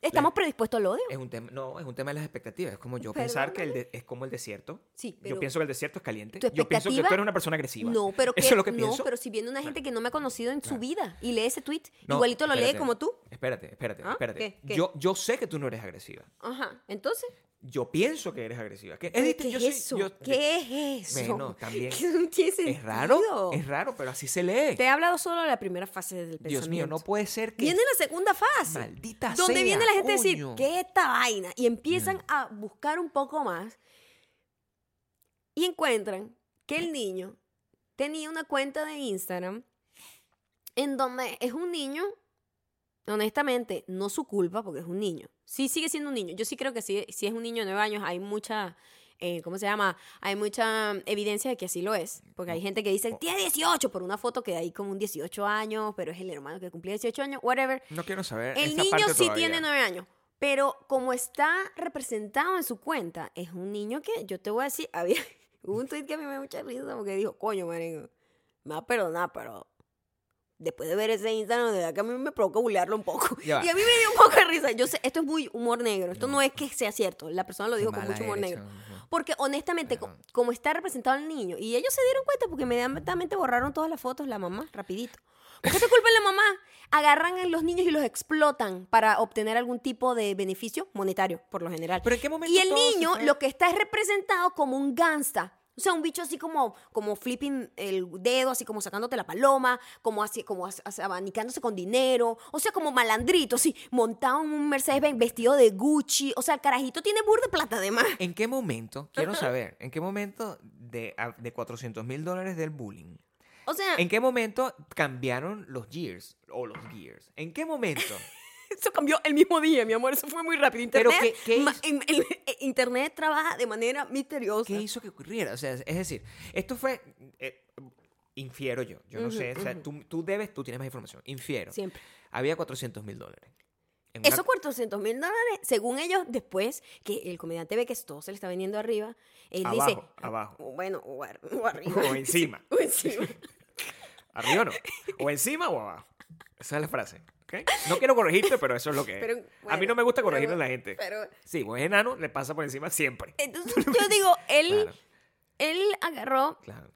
[SPEAKER 1] ¿Estamos predispuestos al odio?
[SPEAKER 2] Es un tema, no, es un tema de las expectativas. Es como yo pensar que el de- es como el desierto.
[SPEAKER 1] Sí, pero
[SPEAKER 2] yo pienso que el desierto es caliente.
[SPEAKER 1] ¿Tu
[SPEAKER 2] Yo pienso que tú eres una persona agresiva.
[SPEAKER 1] No, pero que,
[SPEAKER 2] Eso es lo que
[SPEAKER 1] no,
[SPEAKER 2] pienso.
[SPEAKER 1] pero si viene una gente que no me ha conocido en su vida y lee ese tweet,
[SPEAKER 2] No,
[SPEAKER 1] igualito lo lee como tú.
[SPEAKER 2] Espérate, espérate,
[SPEAKER 1] ¿Ah?
[SPEAKER 2] espérate.
[SPEAKER 1] ¿Qué? ¿Qué?
[SPEAKER 2] Yo, yo sé que tú no eres agresiva.
[SPEAKER 1] Ajá. Entonces,
[SPEAKER 2] Yo pienso que eres agresiva. ¿Qué,
[SPEAKER 1] ¿qué,
[SPEAKER 2] es,
[SPEAKER 1] qué
[SPEAKER 2] yo
[SPEAKER 1] es
[SPEAKER 2] soy-
[SPEAKER 1] eso?
[SPEAKER 2] yo-
[SPEAKER 1] ¿Qué es eso?
[SPEAKER 2] Bueno, también.
[SPEAKER 1] Que no tiene
[SPEAKER 2] Es raro, es raro, pero así se lee.
[SPEAKER 1] Te he hablado solo de la primera fase del pensamiento.
[SPEAKER 2] Dios mío, no puede ser que...
[SPEAKER 1] Viene la segunda fase.
[SPEAKER 2] Maldita
[SPEAKER 1] Donde
[SPEAKER 2] sea,
[SPEAKER 1] viene la gente a decir. ¿qué es esta vaina? Y empiezan a buscar un poco más y encuentran que el niño tenía una cuenta de Instagram en donde es un niño, honestamente, no su culpa porque es un niño. Sí sigue siendo un niño. Yo sí creo que sí, si es un niño de nueve años hay mucha... eh, ¿Cómo se llama? Hay mucha evidencia de que así lo es. Porque hay gente que dice, tiene 18 por una foto que hay como un 18 años, pero es el hermano que cumplía 18 años, whatever.
[SPEAKER 2] No quiero saber
[SPEAKER 1] El niño
[SPEAKER 2] parte
[SPEAKER 1] sí
[SPEAKER 2] todavía.
[SPEAKER 1] tiene nueve años, pero como está representado en su cuenta, es un niño que yo te voy a decir, había un tweet que a mí me dio mucha risa porque dijo, coño, marico, me va a perdonar, pero después de ver ese Instagram, de verdad que a mí me provoca bullearlo un poco. Y a mí me dio un poco de risa. Yo sé, esto es muy humor negro, esto no, es que sea cierto, la persona lo dijo con mucho humor negro. Porque honestamente, como está representado el niño, y ellos se dieron cuenta porque inmediatamente borraron todas las fotos, la mamá, rapidito. ¿Por qué te culpa la mamá? Agarran a los niños y los explotan para obtener algún tipo de beneficio monetario, por lo general.
[SPEAKER 2] Pero ¿en qué momento
[SPEAKER 1] Y el niño lo que está es representado como un gangsta. O sea, un bicho así como, como flipping el dedo, así como sacándote la paloma, como así, como as- as- abanicándose con dinero. O sea, como malandrito, así, montado en un Mercedes-Benz, vestido de Gucci. O sea, el carajito tiene burda de plata además.
[SPEAKER 2] ¿En qué momento, quiero saber, en qué momento de, de 400 mil dólares del bullying,
[SPEAKER 1] O sea,
[SPEAKER 2] en qué momento cambiaron los years o los gears? ¿En qué momento?
[SPEAKER 1] eso cambió el mismo día, mi amor. Eso fue muy rápido.
[SPEAKER 2] Pero
[SPEAKER 1] Internet,
[SPEAKER 2] ¿qué- qué
[SPEAKER 1] ma-
[SPEAKER 2] hizo?
[SPEAKER 1] en- el- eh, Internet trabaja de manera misteriosa.
[SPEAKER 2] ¿Qué hizo que ocurriera? O sea, es decir, esto fue, eh, infiero yo, yo no
[SPEAKER 1] Ujú,
[SPEAKER 2] sé, o sea,
[SPEAKER 1] ujú.
[SPEAKER 2] tú, tú debes, tú tienes más información, infiero.
[SPEAKER 1] Siempre.
[SPEAKER 2] Había 400 mil dólares en una-
[SPEAKER 1] Esos 400 mil dólares, según ellos, después que el comediante ve que todo se le está vendiendo arriba, él dice,
[SPEAKER 2] Abajo, abajo.
[SPEAKER 1] "O Bueno, o, ar- o arriba.
[SPEAKER 2] O encima.
[SPEAKER 1] o encima.
[SPEAKER 2] Arriba o no. O encima o abajo. Esa es la frase. No quiero corregirte, pero eso es lo que es.
[SPEAKER 1] Pero,
[SPEAKER 2] a mí no me gusta corregirle
[SPEAKER 1] pero-
[SPEAKER 2] a la gente.
[SPEAKER 1] Pero,
[SPEAKER 2] Sí, pues enano le pasa por encima siempre.
[SPEAKER 1] entonces yo digo, él,
[SPEAKER 2] Claro,
[SPEAKER 1] él agarró
[SPEAKER 2] claro.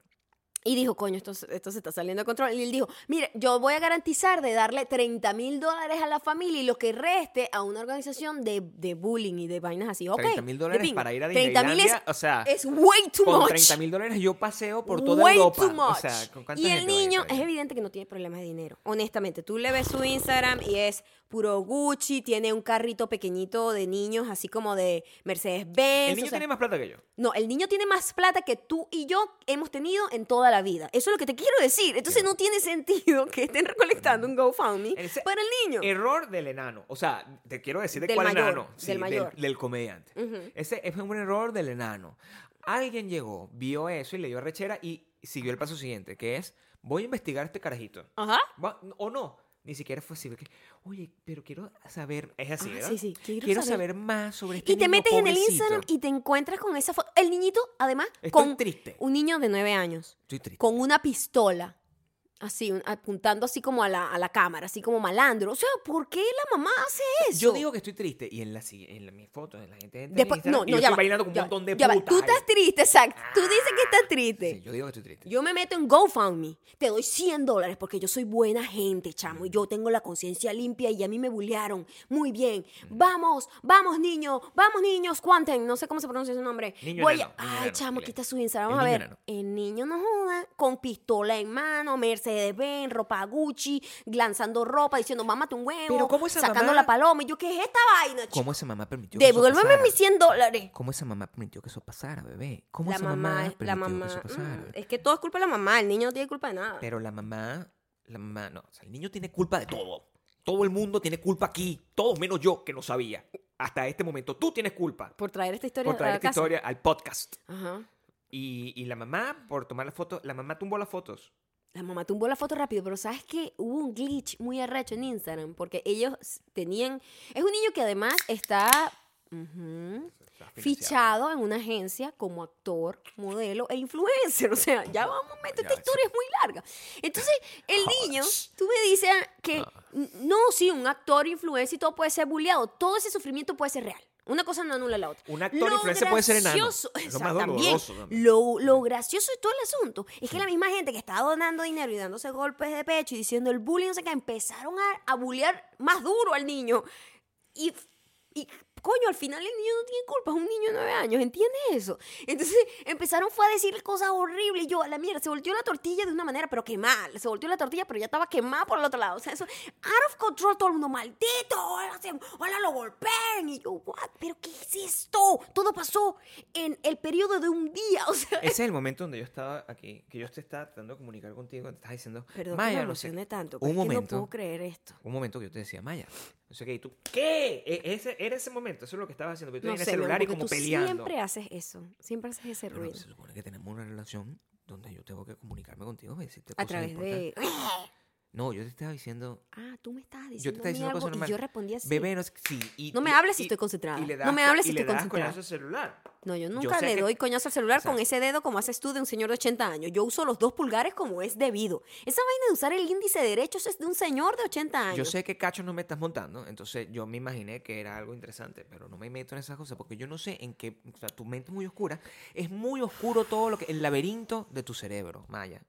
[SPEAKER 1] Y dijo, coño, esto, se- esto se está saliendo de control. Y él dijo, mire, yo voy a garantizar de darle 30 mil dólares a la familia y lo que reste a una organización de, de bullying y de vainas así. Ok.
[SPEAKER 2] 30 mil dólares para ir a
[SPEAKER 1] 30 mil es,
[SPEAKER 2] Disneylandia, o sea,
[SPEAKER 1] es way too
[SPEAKER 2] Con
[SPEAKER 1] much.
[SPEAKER 2] 30 mil dólares yo paseo por toda
[SPEAKER 1] Way
[SPEAKER 2] Europa.
[SPEAKER 1] too much.
[SPEAKER 2] O sea, ¿con cuánta
[SPEAKER 1] y el niño es evidente que no tiene problemas de dinero. Honestamente, tú le ves su Instagram y es puro Gucci, tiene un carrito pequeñito de niños, así como de Mercedes-Benz.
[SPEAKER 2] El niño
[SPEAKER 1] o sea,
[SPEAKER 2] tiene más plata que yo.
[SPEAKER 1] No, el niño tiene más plata que tú y yo hemos tenido en toda la vida. Eso es lo que te quiero decir. Entonces no tiene sentido que estén recolectando un GoFundMe
[SPEAKER 2] Ese-
[SPEAKER 1] para el niño.
[SPEAKER 2] Error del enano. O sea, te quiero decir de
[SPEAKER 1] Del
[SPEAKER 2] cuál
[SPEAKER 1] mayor,
[SPEAKER 2] enano.
[SPEAKER 1] del mayor.
[SPEAKER 2] Del, comediante. Ese es un error del enano. Alguien llegó, vio eso y le dio rechera y siguió el paso siguiente, que es, voy a investigar a este carajito.
[SPEAKER 1] Ajá.
[SPEAKER 2] Va- O no. Ni siquiera fue así. que, Oye, pero quiero saber. Es así,
[SPEAKER 1] Ah,
[SPEAKER 2] ¿verdad?
[SPEAKER 1] sí, sí, quiero
[SPEAKER 2] Quiero,
[SPEAKER 1] saber.
[SPEAKER 2] saber. más sobre este
[SPEAKER 1] Y te
[SPEAKER 2] niño
[SPEAKER 1] metes en el. Instagram y te encuentras con esa foto. El niñito, además,
[SPEAKER 2] Estoy
[SPEAKER 1] con
[SPEAKER 2] triste.
[SPEAKER 1] un niño de nueve años,
[SPEAKER 2] Estoy triste.
[SPEAKER 1] con una pistola, así, un- apuntando así como a la, a la cámara, así como malandro. O sea, ¿por qué la mamá hace eso?
[SPEAKER 2] Yo digo que estoy triste y en, la, en la- mis fotos, en la gente en
[SPEAKER 1] Después, no,
[SPEAKER 2] y
[SPEAKER 1] no,
[SPEAKER 2] yo
[SPEAKER 1] ya
[SPEAKER 2] estoy
[SPEAKER 1] va,
[SPEAKER 2] bailando con un montón de putas
[SPEAKER 1] Tú estás triste, exacto. Tú dices que estás triste.
[SPEAKER 2] Sí, yo digo que estoy triste.
[SPEAKER 1] Yo me meto en GoFundMe, te doy 100 dólares porque yo soy buena gente, chamo, y yo tengo la conciencia limpia y a mí me bullearon. Muy bien. Vamos, vamos, niño, vamos, niños, cuanten, no sé cómo se pronuncia su nombre.
[SPEAKER 2] Niño
[SPEAKER 1] Voy a-
[SPEAKER 2] enano, niño
[SPEAKER 1] Ay,
[SPEAKER 2] enano,
[SPEAKER 1] chamo, aquí está su Instagram. Vamos a ver.
[SPEAKER 2] enano.
[SPEAKER 1] El niño no joda, con pistola en mano, Mercedes-Benz, ropa Gucci, lanzando ropa, diciendo, mámate un huevo,
[SPEAKER 2] Pero ¿cómo esa
[SPEAKER 1] sacando
[SPEAKER 2] mamá-
[SPEAKER 1] la paloma. Y yo, ¿qué es esta vaina, chico?
[SPEAKER 2] ¿Cómo esa mamá permitió que eso pasara?
[SPEAKER 1] mis 100 dólares.
[SPEAKER 2] ¿Cómo esa mamá permitió que eso pasara, bebé? ¿Cómo
[SPEAKER 1] La
[SPEAKER 2] esa
[SPEAKER 1] mamá,
[SPEAKER 2] permitió
[SPEAKER 1] la mamá,
[SPEAKER 2] que eso pasara?
[SPEAKER 1] mm, es que todo es culpa de la mamá, el niño no tiene culpa de nada.
[SPEAKER 2] Pero la mamá, la mamá, no, o sea, el niño tiene culpa de todo. Todo el mundo tiene culpa aquí, todos menos yo que no sabía. Hasta este momento, tú tienes culpa
[SPEAKER 1] por traer esta historia
[SPEAKER 2] por traer
[SPEAKER 1] a la
[SPEAKER 2] esta
[SPEAKER 1] casa.
[SPEAKER 2] historia al podcast.
[SPEAKER 1] Ajá.
[SPEAKER 2] Y, y la mamá, por tomar las fotos, la mamá tumbó las fotos.
[SPEAKER 1] La mamá tumbó la foto rápido, pero ¿sabes qué? Hubo un glitch muy arrecho en Instagram porque ellos tenían... Es un niño que además está fichado en una agencia como actor, modelo e influencer. O sea, ya vamos a meter, esta historia es muy larga. Entonces, el niño, tú me dices que,
[SPEAKER 2] Ah.
[SPEAKER 1] no, sí, un actor, influencer y todo puede ser bulleado. Todo ese sufrimiento puede ser real. Una cosa no anula la otra.
[SPEAKER 2] Un actor
[SPEAKER 1] Lo
[SPEAKER 2] influencer puede ser enano. Es lo más
[SPEAKER 1] también,
[SPEAKER 2] doloroso también.
[SPEAKER 1] Lo, lo gracioso de todo el asunto es que la misma gente que estaba donando dinero y dándose golpes de pecho y diciendo el bullying, no sé qué, empezaron a, a bullear más duro al niño. Y, y, coño, al final el niño no tiene culpa, es un niño de nueve años, ¿entiendes eso? Entonces empezaron fue a decirle cosas horribles y yo, a la mierda, se volteó la tortilla de una manera, pero quemada. Se volteó la tortilla, pero ya estaba quemada por el otro lado. O sea, eso, out of control, todo el mundo, maldito, ojalá, se- lo golpeen. Y yo, what, pero ¿qué es esto? Todo pasó en el periodo de un día, o sea...
[SPEAKER 2] Ese es el momento donde yo estaba aquí, que yo te estaba tratando de comunicar contigo, te estaba diciendo,
[SPEAKER 1] Perdón que
[SPEAKER 2] Maya,
[SPEAKER 1] me
[SPEAKER 2] no sé,
[SPEAKER 1] tanto,
[SPEAKER 2] un
[SPEAKER 1] que no
[SPEAKER 2] momento,
[SPEAKER 1] puedo creer esto.
[SPEAKER 2] un momento que yo te decía, Maya, no sé qué, y tú, ¿qué? E- Ese, era ese momento, eso es lo que estabas haciendo, pero tú
[SPEAKER 1] No
[SPEAKER 2] en el celular y como
[SPEAKER 1] tú
[SPEAKER 2] peleando.
[SPEAKER 1] siempre haces eso, siempre haces ese
[SPEAKER 2] Bueno,
[SPEAKER 1] ruido.
[SPEAKER 2] se supone que tenemos una relación donde yo tengo que comunicarme contigo, decirte
[SPEAKER 1] A
[SPEAKER 2] cosas
[SPEAKER 1] través
[SPEAKER 2] importantes.
[SPEAKER 1] de...
[SPEAKER 2] No, yo te estaba diciendo,
[SPEAKER 1] Ah, tú me estabas
[SPEAKER 2] yo te
[SPEAKER 1] diciendo,
[SPEAKER 2] estaba
[SPEAKER 1] a mí
[SPEAKER 2] diciendo
[SPEAKER 1] algo
[SPEAKER 2] cosas
[SPEAKER 1] y
[SPEAKER 2] normales.
[SPEAKER 1] yo respondí así.
[SPEAKER 2] Bebé, no sí. y-
[SPEAKER 1] No me
[SPEAKER 2] y-
[SPEAKER 1] hables si
[SPEAKER 2] y-
[SPEAKER 1] estoy concentrada.
[SPEAKER 2] y le
[SPEAKER 1] No
[SPEAKER 2] das
[SPEAKER 1] me
[SPEAKER 2] co-
[SPEAKER 1] hables si
[SPEAKER 2] y le
[SPEAKER 1] estoy
[SPEAKER 2] das
[SPEAKER 1] concentrada.
[SPEAKER 2] coñazo al celular.
[SPEAKER 1] No, yo
[SPEAKER 2] Yo
[SPEAKER 1] nunca le
[SPEAKER 2] que-
[SPEAKER 1] doy coñazo al celular con ese dedo como haces tú de un señor de 80 años. Yo uso los dos pulgares como es debido. Esa vaina de usar el índice derecho es de un señor de 80 años.
[SPEAKER 2] Yo sé que cacho no me estás montando, entonces yo me imaginé que era algo interesante, pero no me meto en esas cosas porque yo no sé en qué, o sea, tu mente es muy oscura, es muy oscuro todo lo que, el laberinto de tu cerebro, Maya.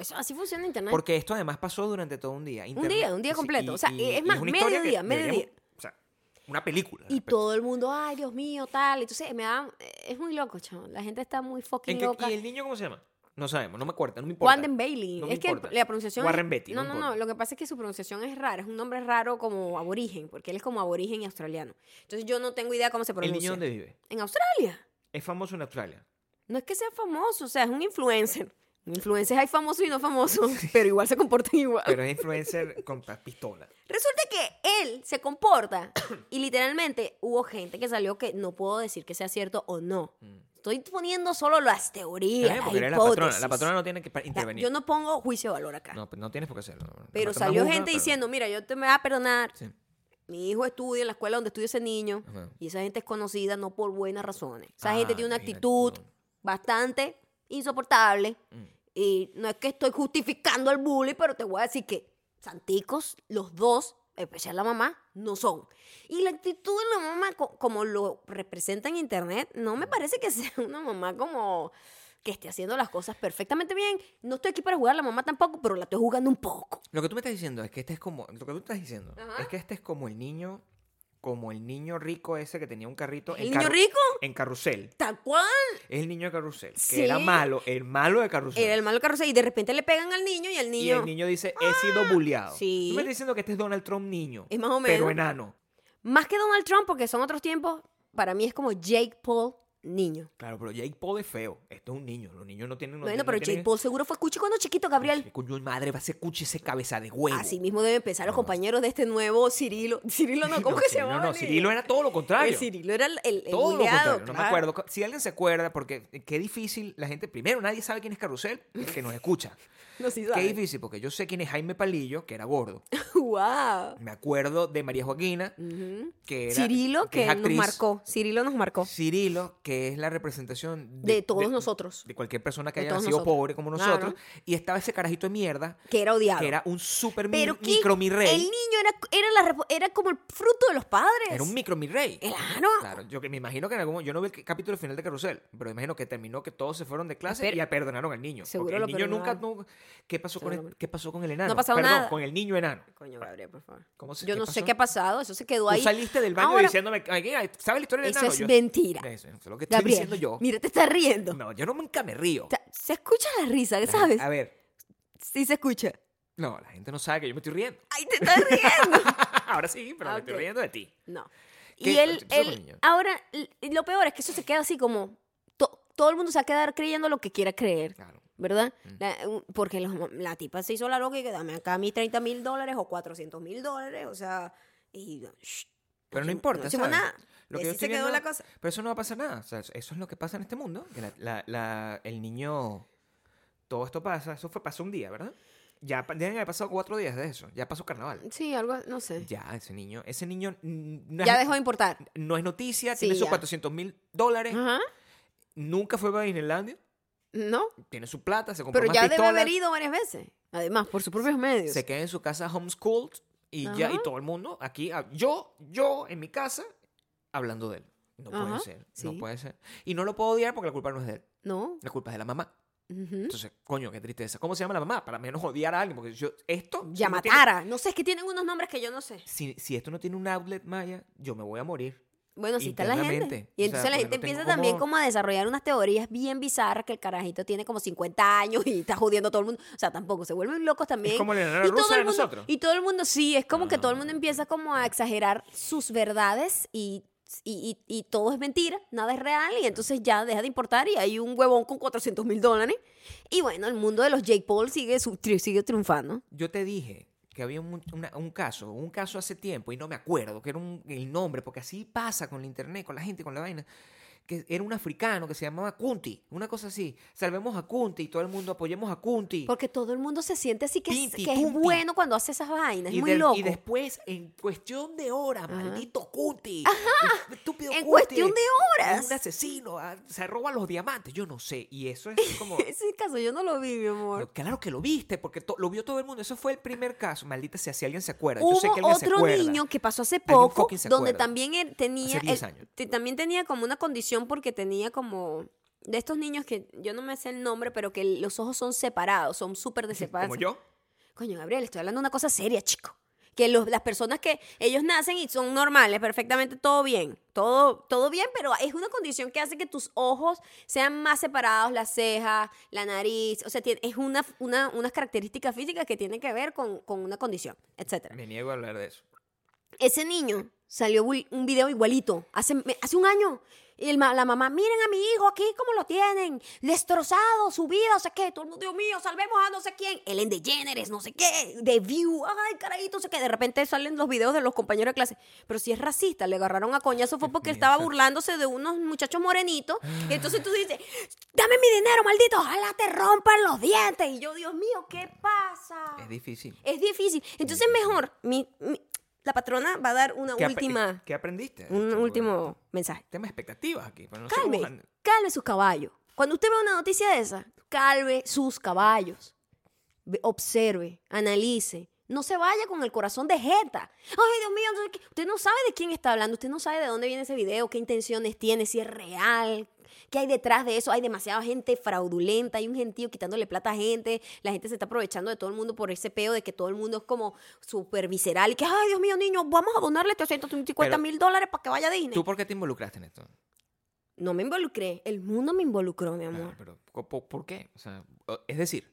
[SPEAKER 1] Eso, así funciona Internet.
[SPEAKER 2] Porque esto además pasó durante todo un día. Internet-
[SPEAKER 1] día, un día completo. O sea, es más,
[SPEAKER 2] una
[SPEAKER 1] medio
[SPEAKER 2] historia que
[SPEAKER 1] día, medio
[SPEAKER 2] deberíamos-
[SPEAKER 1] día.
[SPEAKER 2] O sea, una película.
[SPEAKER 1] y
[SPEAKER 2] respecto.
[SPEAKER 1] todo el mundo, ay, Dios mío, tal. Entonces, me da... Es muy loco, chavo. La gente está muy
[SPEAKER 2] ¿En
[SPEAKER 1] fucking
[SPEAKER 2] qué-
[SPEAKER 1] loca.
[SPEAKER 2] ¿Y el niño cómo se llama? No sabemos, no me acuerdo, no me importa.
[SPEAKER 1] Wanden Bailey.
[SPEAKER 2] No
[SPEAKER 1] es que la pronunciación.
[SPEAKER 2] Warren
[SPEAKER 1] es-
[SPEAKER 2] Beatty,
[SPEAKER 1] No,
[SPEAKER 2] no
[SPEAKER 1] no, no. Lo que pasa es que su pronunciación es rara. Es un nombre raro como aborigen, porque él es como aborigen y australiano. Entonces yo no tengo idea cómo se
[SPEAKER 2] ¿El
[SPEAKER 1] pronuncia.
[SPEAKER 2] niño dónde vive?
[SPEAKER 1] En Australia.
[SPEAKER 2] Es famoso en Australia.
[SPEAKER 1] No es que sea famoso, o sea, es un influencer. Influencers hay famosos y no famosos, pero igual se comportan igual.
[SPEAKER 2] Pero es influencer con pistola.
[SPEAKER 1] Resulta que él se comporta y literalmente hubo gente que salió que no puedo decir que sea cierto o no. Estoy poniendo solo las teorías, las
[SPEAKER 2] porque la patrona.
[SPEAKER 1] hipótesis.
[SPEAKER 2] La patrona no tiene que intervenir.
[SPEAKER 1] yo no pongo juicio de valor acá.
[SPEAKER 2] No, pues no tienes por qué hacerlo.
[SPEAKER 1] Pero salió gente
[SPEAKER 2] pero-
[SPEAKER 1] diciendo, mira, yo te me voy a perdonar,
[SPEAKER 2] Sí.
[SPEAKER 1] Mi hijo estudia en la escuela donde estudia ese niño
[SPEAKER 2] Ajá.
[SPEAKER 1] y esa gente es conocida no por buenas razones. Esa
[SPEAKER 2] Ah,
[SPEAKER 1] gente tiene una actitud bastante insoportable
[SPEAKER 2] Mm.
[SPEAKER 1] Y no es que estoy justificando el bullying, pero te voy a decir que santicos, los dos, especial la mamá, no son. Y la actitud de la mamá, co- como lo representa en internet, no me parece que sea una mamá como que esté haciendo las cosas perfectamente bien. No estoy aquí para jugar a la mamá tampoco, pero la estoy jugando un poco.
[SPEAKER 2] Lo que tú me estás diciendo es que este es como. Lo que tú estás diciendo
[SPEAKER 1] Ajá.
[SPEAKER 2] es que este es como el niño. Como el niño rico ese que tenía un carrito.
[SPEAKER 1] ¿El
[SPEAKER 2] en
[SPEAKER 1] niño rico?
[SPEAKER 2] En carrusel.
[SPEAKER 1] Tal cual.
[SPEAKER 2] Es el niño de carrusel. Que era malo. El malo de carrusel.
[SPEAKER 1] Era el malo carrusel y de repente le pegan al niño y el
[SPEAKER 2] Y
[SPEAKER 1] niño...
[SPEAKER 2] el niño dice: He sido bulleado.
[SPEAKER 1] sí.
[SPEAKER 2] Tú me estás diciendo que este es Donald Trump niño.
[SPEAKER 1] Es más o
[SPEAKER 2] Pero
[SPEAKER 1] menos.
[SPEAKER 2] enano.
[SPEAKER 1] Más que Donald Trump, porque son otros tiempos, para mí es como Jake Paul niño.
[SPEAKER 2] Claro, pero Jake Paul es feo. Esto es un niño. Los niños no tienen. no
[SPEAKER 1] bueno,
[SPEAKER 2] tienen-
[SPEAKER 1] pero
[SPEAKER 2] no
[SPEAKER 1] Jake
[SPEAKER 2] tienen-
[SPEAKER 1] Paul seguro fue cuchi cuando chiquito, Gabriel.
[SPEAKER 2] Ese Coño madre, va a ser cuchi ese cabeza de huevo.
[SPEAKER 1] Así mismo deben pensar los
[SPEAKER 2] No.
[SPEAKER 1] compañeros de este nuevo Cirilo. Cirilo no, ¿cómo
[SPEAKER 2] No,
[SPEAKER 1] que se llama?
[SPEAKER 2] No, Cirilo era todo lo contrario.
[SPEAKER 1] El Cirilo era el, el,
[SPEAKER 2] Todo lo contrario, no me acuerdo. Si alguien se acuerda, porque qué difícil la gente. Primero, nadie sabe quién es Carrusel, el que nos escucha.
[SPEAKER 1] No, sí
[SPEAKER 2] Qué
[SPEAKER 1] sabe.
[SPEAKER 2] difícil, porque yo sé quién es Jaime Palillo, que era gordo.
[SPEAKER 1] wow.
[SPEAKER 2] Me acuerdo de María Joaquina,
[SPEAKER 1] Ujú.
[SPEAKER 2] que era.
[SPEAKER 1] Cirilo que
[SPEAKER 2] es
[SPEAKER 1] nos marcó. Cirilo nos marcó.
[SPEAKER 2] Cirilo, que es la representación
[SPEAKER 1] De todos nosotros.
[SPEAKER 2] De cualquier persona que haya nacido
[SPEAKER 1] nosotros.
[SPEAKER 2] pobre como
[SPEAKER 1] Claro.
[SPEAKER 2] nosotros. Y estaba ese carajito de mierda,
[SPEAKER 1] Que era odiado.
[SPEAKER 2] que era un super mi-
[SPEAKER 1] Pero que
[SPEAKER 2] micro mi
[SPEAKER 1] el
[SPEAKER 2] rey.
[SPEAKER 1] niño era, era, la, era como el fruto de los padres.
[SPEAKER 2] Era un micro mi rey.
[SPEAKER 1] Claro.
[SPEAKER 2] Claro, yo que me imagino que en algún yo no vi el capítulo final de Carrusel, pero me imagino que terminó que todos se fueron de clase y perdonaron al niño.
[SPEAKER 1] Seguro
[SPEAKER 2] Porque el
[SPEAKER 1] lo
[SPEAKER 2] niño nunca, ¿qué pasó con el, qué pasó con el enano?
[SPEAKER 1] No ha pasado
[SPEAKER 2] Perdón,
[SPEAKER 1] nada.
[SPEAKER 2] con el niño enano.
[SPEAKER 1] Coño, Gabriel, por favor.
[SPEAKER 2] ¿Cómo se-
[SPEAKER 1] Yo no sé qué ha pasado. Eso se quedó
[SPEAKER 2] Tú
[SPEAKER 1] ahí.
[SPEAKER 2] saliste del baño
[SPEAKER 1] Ahora,
[SPEAKER 2] diciéndome, "Ay, ay, ¿sabes la historia del
[SPEAKER 1] Eso
[SPEAKER 2] enano?
[SPEAKER 1] es
[SPEAKER 2] Yo-
[SPEAKER 1] mentira.
[SPEAKER 2] Eso es lo que estoy
[SPEAKER 1] Gabriel,
[SPEAKER 2] diciendo yo.
[SPEAKER 1] mira, te estás riendo.
[SPEAKER 2] No, yo no nunca me río.
[SPEAKER 1] O sea, Se escucha la risa, ¿sabes?
[SPEAKER 2] A ver,
[SPEAKER 1] Sí se escucha.
[SPEAKER 2] no, la gente no sabe que yo me estoy riendo.
[SPEAKER 1] ¡Ay, te estás riendo!
[SPEAKER 2] Ahora sí, pero
[SPEAKER 1] Ah,
[SPEAKER 2] me estoy
[SPEAKER 1] ok.
[SPEAKER 2] riendo de ti.
[SPEAKER 1] No.
[SPEAKER 2] ¿Qué
[SPEAKER 1] Y él,
[SPEAKER 2] con
[SPEAKER 1] él ahora, l- lo peor es que eso se queda así como, to- todo el mundo se va a quedar creyendo lo que quiera creer,
[SPEAKER 2] Claro.
[SPEAKER 1] ¿verdad?
[SPEAKER 2] Mm.
[SPEAKER 1] La- un- porque los- la tipa se hizo la loca y que dame acá mis 30 mil dólares o 400 mil dólares, o sea, y... shh,
[SPEAKER 2] Pero no
[SPEAKER 1] no
[SPEAKER 2] importa,
[SPEAKER 1] hicimos
[SPEAKER 2] ¿sabes?
[SPEAKER 1] nada.
[SPEAKER 2] Lo que yo
[SPEAKER 1] así se quedó
[SPEAKER 2] viendo-
[SPEAKER 1] la cosa.
[SPEAKER 2] Pero eso no va a pasar nada. O sea, eso es lo que pasa en este mundo. Que la- la- la- el niño. Todo esto pasa. Eso fue, pasó un día, ¿verdad? Ya deben haber pasado cuatro días de eso. Ya pasó carnaval.
[SPEAKER 1] Sí, algo, no sé.
[SPEAKER 2] Ya, ese niño. Ese niño no,
[SPEAKER 1] Ya dejó de importar.
[SPEAKER 2] no es noticia.
[SPEAKER 1] Sí,
[SPEAKER 2] tiene sus
[SPEAKER 1] ya.
[SPEAKER 2] 400 mil dólares.
[SPEAKER 1] Ajá.
[SPEAKER 2] Nunca fue a Disneylandia.
[SPEAKER 1] ¿No?
[SPEAKER 2] Tiene su plata. Se compró
[SPEAKER 1] Pero
[SPEAKER 2] más
[SPEAKER 1] ya debe haber ido varias veces. Además, por sus propios medios.
[SPEAKER 2] Se queda en su casa homeschooled. Y ya, y
[SPEAKER 1] Ajá.
[SPEAKER 2] todo el mundo aquí. ah, Yo, yo en mi casa, hablando de él. No puede
[SPEAKER 1] Ajá,
[SPEAKER 2] ser. No
[SPEAKER 1] sí.
[SPEAKER 2] puede ser. Y no lo puedo odiar porque la culpa no es de él.
[SPEAKER 1] ¿No?
[SPEAKER 2] La culpa es de la mamá. Entonces, coño, qué tristeza. ¿Cómo se llama la mamá? Para menos odiar a alguien. Porque yo, esto. si
[SPEAKER 1] Ya
[SPEAKER 2] no tiene-
[SPEAKER 1] matara. No sé, es que tienen unos nombres que yo no sé.
[SPEAKER 2] si, si esto no tiene un outlet maya, yo me voy a morir.
[SPEAKER 1] Bueno, sí está la gente. Y
[SPEAKER 2] O
[SPEAKER 1] entonces
[SPEAKER 2] sea,
[SPEAKER 1] la gente empieza también como a desarrollar unas teorías bien bizarras que el carajito tiene como 50 años y está jodiendo a todo el mundo. O sea, tampoco, se vuelven locos también.
[SPEAKER 2] Es como la
[SPEAKER 1] y todo
[SPEAKER 2] rusa
[SPEAKER 1] el
[SPEAKER 2] de
[SPEAKER 1] mundo,
[SPEAKER 2] nosotros.
[SPEAKER 1] Y todo el mundo, sí, es como que todo el
[SPEAKER 2] No.
[SPEAKER 1] mundo empieza como a exagerar sus verdades y, y, y- y todo es mentira, nada es real y entonces ya deja de importar y hay un huevón con 400 mil dólares. Y bueno, el mundo de los Jake Paul sigue, sigue triunfando.
[SPEAKER 2] Yo te dije había un caso, un caso hace tiempo, y no me acuerdo, que era un- el nombre, porque así pasa con la internet, con la gente, con la vaina, que era un africano que se llamaba Kunti, una cosa así. Salvemos a Kunti, todo el mundo apoyemos a Kunti.
[SPEAKER 1] Porque todo el mundo se siente así que, es,
[SPEAKER 2] Pinti,
[SPEAKER 1] que es bueno cuando hace esas vainas, es
[SPEAKER 2] y,
[SPEAKER 1] muy loco.
[SPEAKER 2] y después, en cuestión de horas, maldito Kunti. Estúpido
[SPEAKER 1] En
[SPEAKER 2] Kunti,
[SPEAKER 1] cuestión de
[SPEAKER 2] Es
[SPEAKER 1] horas.
[SPEAKER 2] un asesino, ah, se roba los diamantes, yo no sé. Y eso es como...
[SPEAKER 1] Ese caso yo no lo vi, mi amor.
[SPEAKER 2] Pero claro que lo viste, porque lo vio todo el mundo. Eso fue el primer caso. Maldita sea, si alguien se acuerda. Yo sé
[SPEAKER 1] Hubo
[SPEAKER 2] que alguien se
[SPEAKER 1] otro
[SPEAKER 2] acuerda.
[SPEAKER 1] niño que pasó hace poco, donde también él tenía,
[SPEAKER 2] Hace 10
[SPEAKER 1] él-
[SPEAKER 2] años.
[SPEAKER 1] también tenía como una condición porque tenía como de estos niños que yo no me sé el nombre, pero que los ojos son separados, son súper de separados.
[SPEAKER 2] Como yo.
[SPEAKER 1] Coño, Gabriel, estoy hablando de una cosa seria, chico. Que los- las personas que ellos nacen y son normales, perfectamente todo bien, todo, todo bien, pero es una condición que hace que tus ojos sean más separados, la ceja, la nariz, o sea, tiene- es una, una, unas características físicas que tienen que ver con, con una condición, etcétera.
[SPEAKER 2] Me niego a hablar de eso.
[SPEAKER 1] Ese niño salió un video igualito hace, hace un año. Y el la mamá, miren a mi hijo aquí cómo lo tienen, destrozado, su vida, no sé qué, todo el mundo, Dios mío, salvemos a no sé quién, Ellen DeGeneres, no sé qué, de View, ay, carajito, no sé qué. De repente salen los videos de los compañeros de clase. Pero si es racista, le agarraron a coñazo fue porque estaba burlándose de unos muchachos morenitos. Y entonces tú dices, dame mi dinero, maldito, ojalá te rompan los dientes. Y yo, Dios mío, ¿qué pasa?
[SPEAKER 2] Es difícil.
[SPEAKER 1] Es difícil. Entonces, mejor, mi, mi- la patrona va a dar una
[SPEAKER 2] ¿Qué, ap-
[SPEAKER 1] última,
[SPEAKER 2] ¿Qué aprendiste?
[SPEAKER 1] un
[SPEAKER 2] Esto,
[SPEAKER 1] último mensaje.
[SPEAKER 2] Tema de expectativas aquí. pero no
[SPEAKER 1] Calme, sus caballos. Cuando usted ve una noticia de esa, calme sus caballos. Ve- Observe, analice. No se vaya con el corazón de jeta. Ay, Dios mío, usted no sabe de quién está hablando, usted no sabe de dónde viene ese video, qué intenciones tiene, si es real, qué hay detrás de eso. Hay demasiada gente fraudulenta, hay un gentío quitándole plata a gente, la gente se está aprovechando de todo el mundo por ese peo de que todo el mundo es como súper visceral y que, ay, Dios mío, niño, vamos a donarle 350 mil dólares para que vaya a Disney.
[SPEAKER 2] ¿Tú por qué te involucraste en esto?
[SPEAKER 1] No me involucré, el mundo me involucró, mi amor.
[SPEAKER 2] Claro, pero ¿por, qué? O sea, es decir,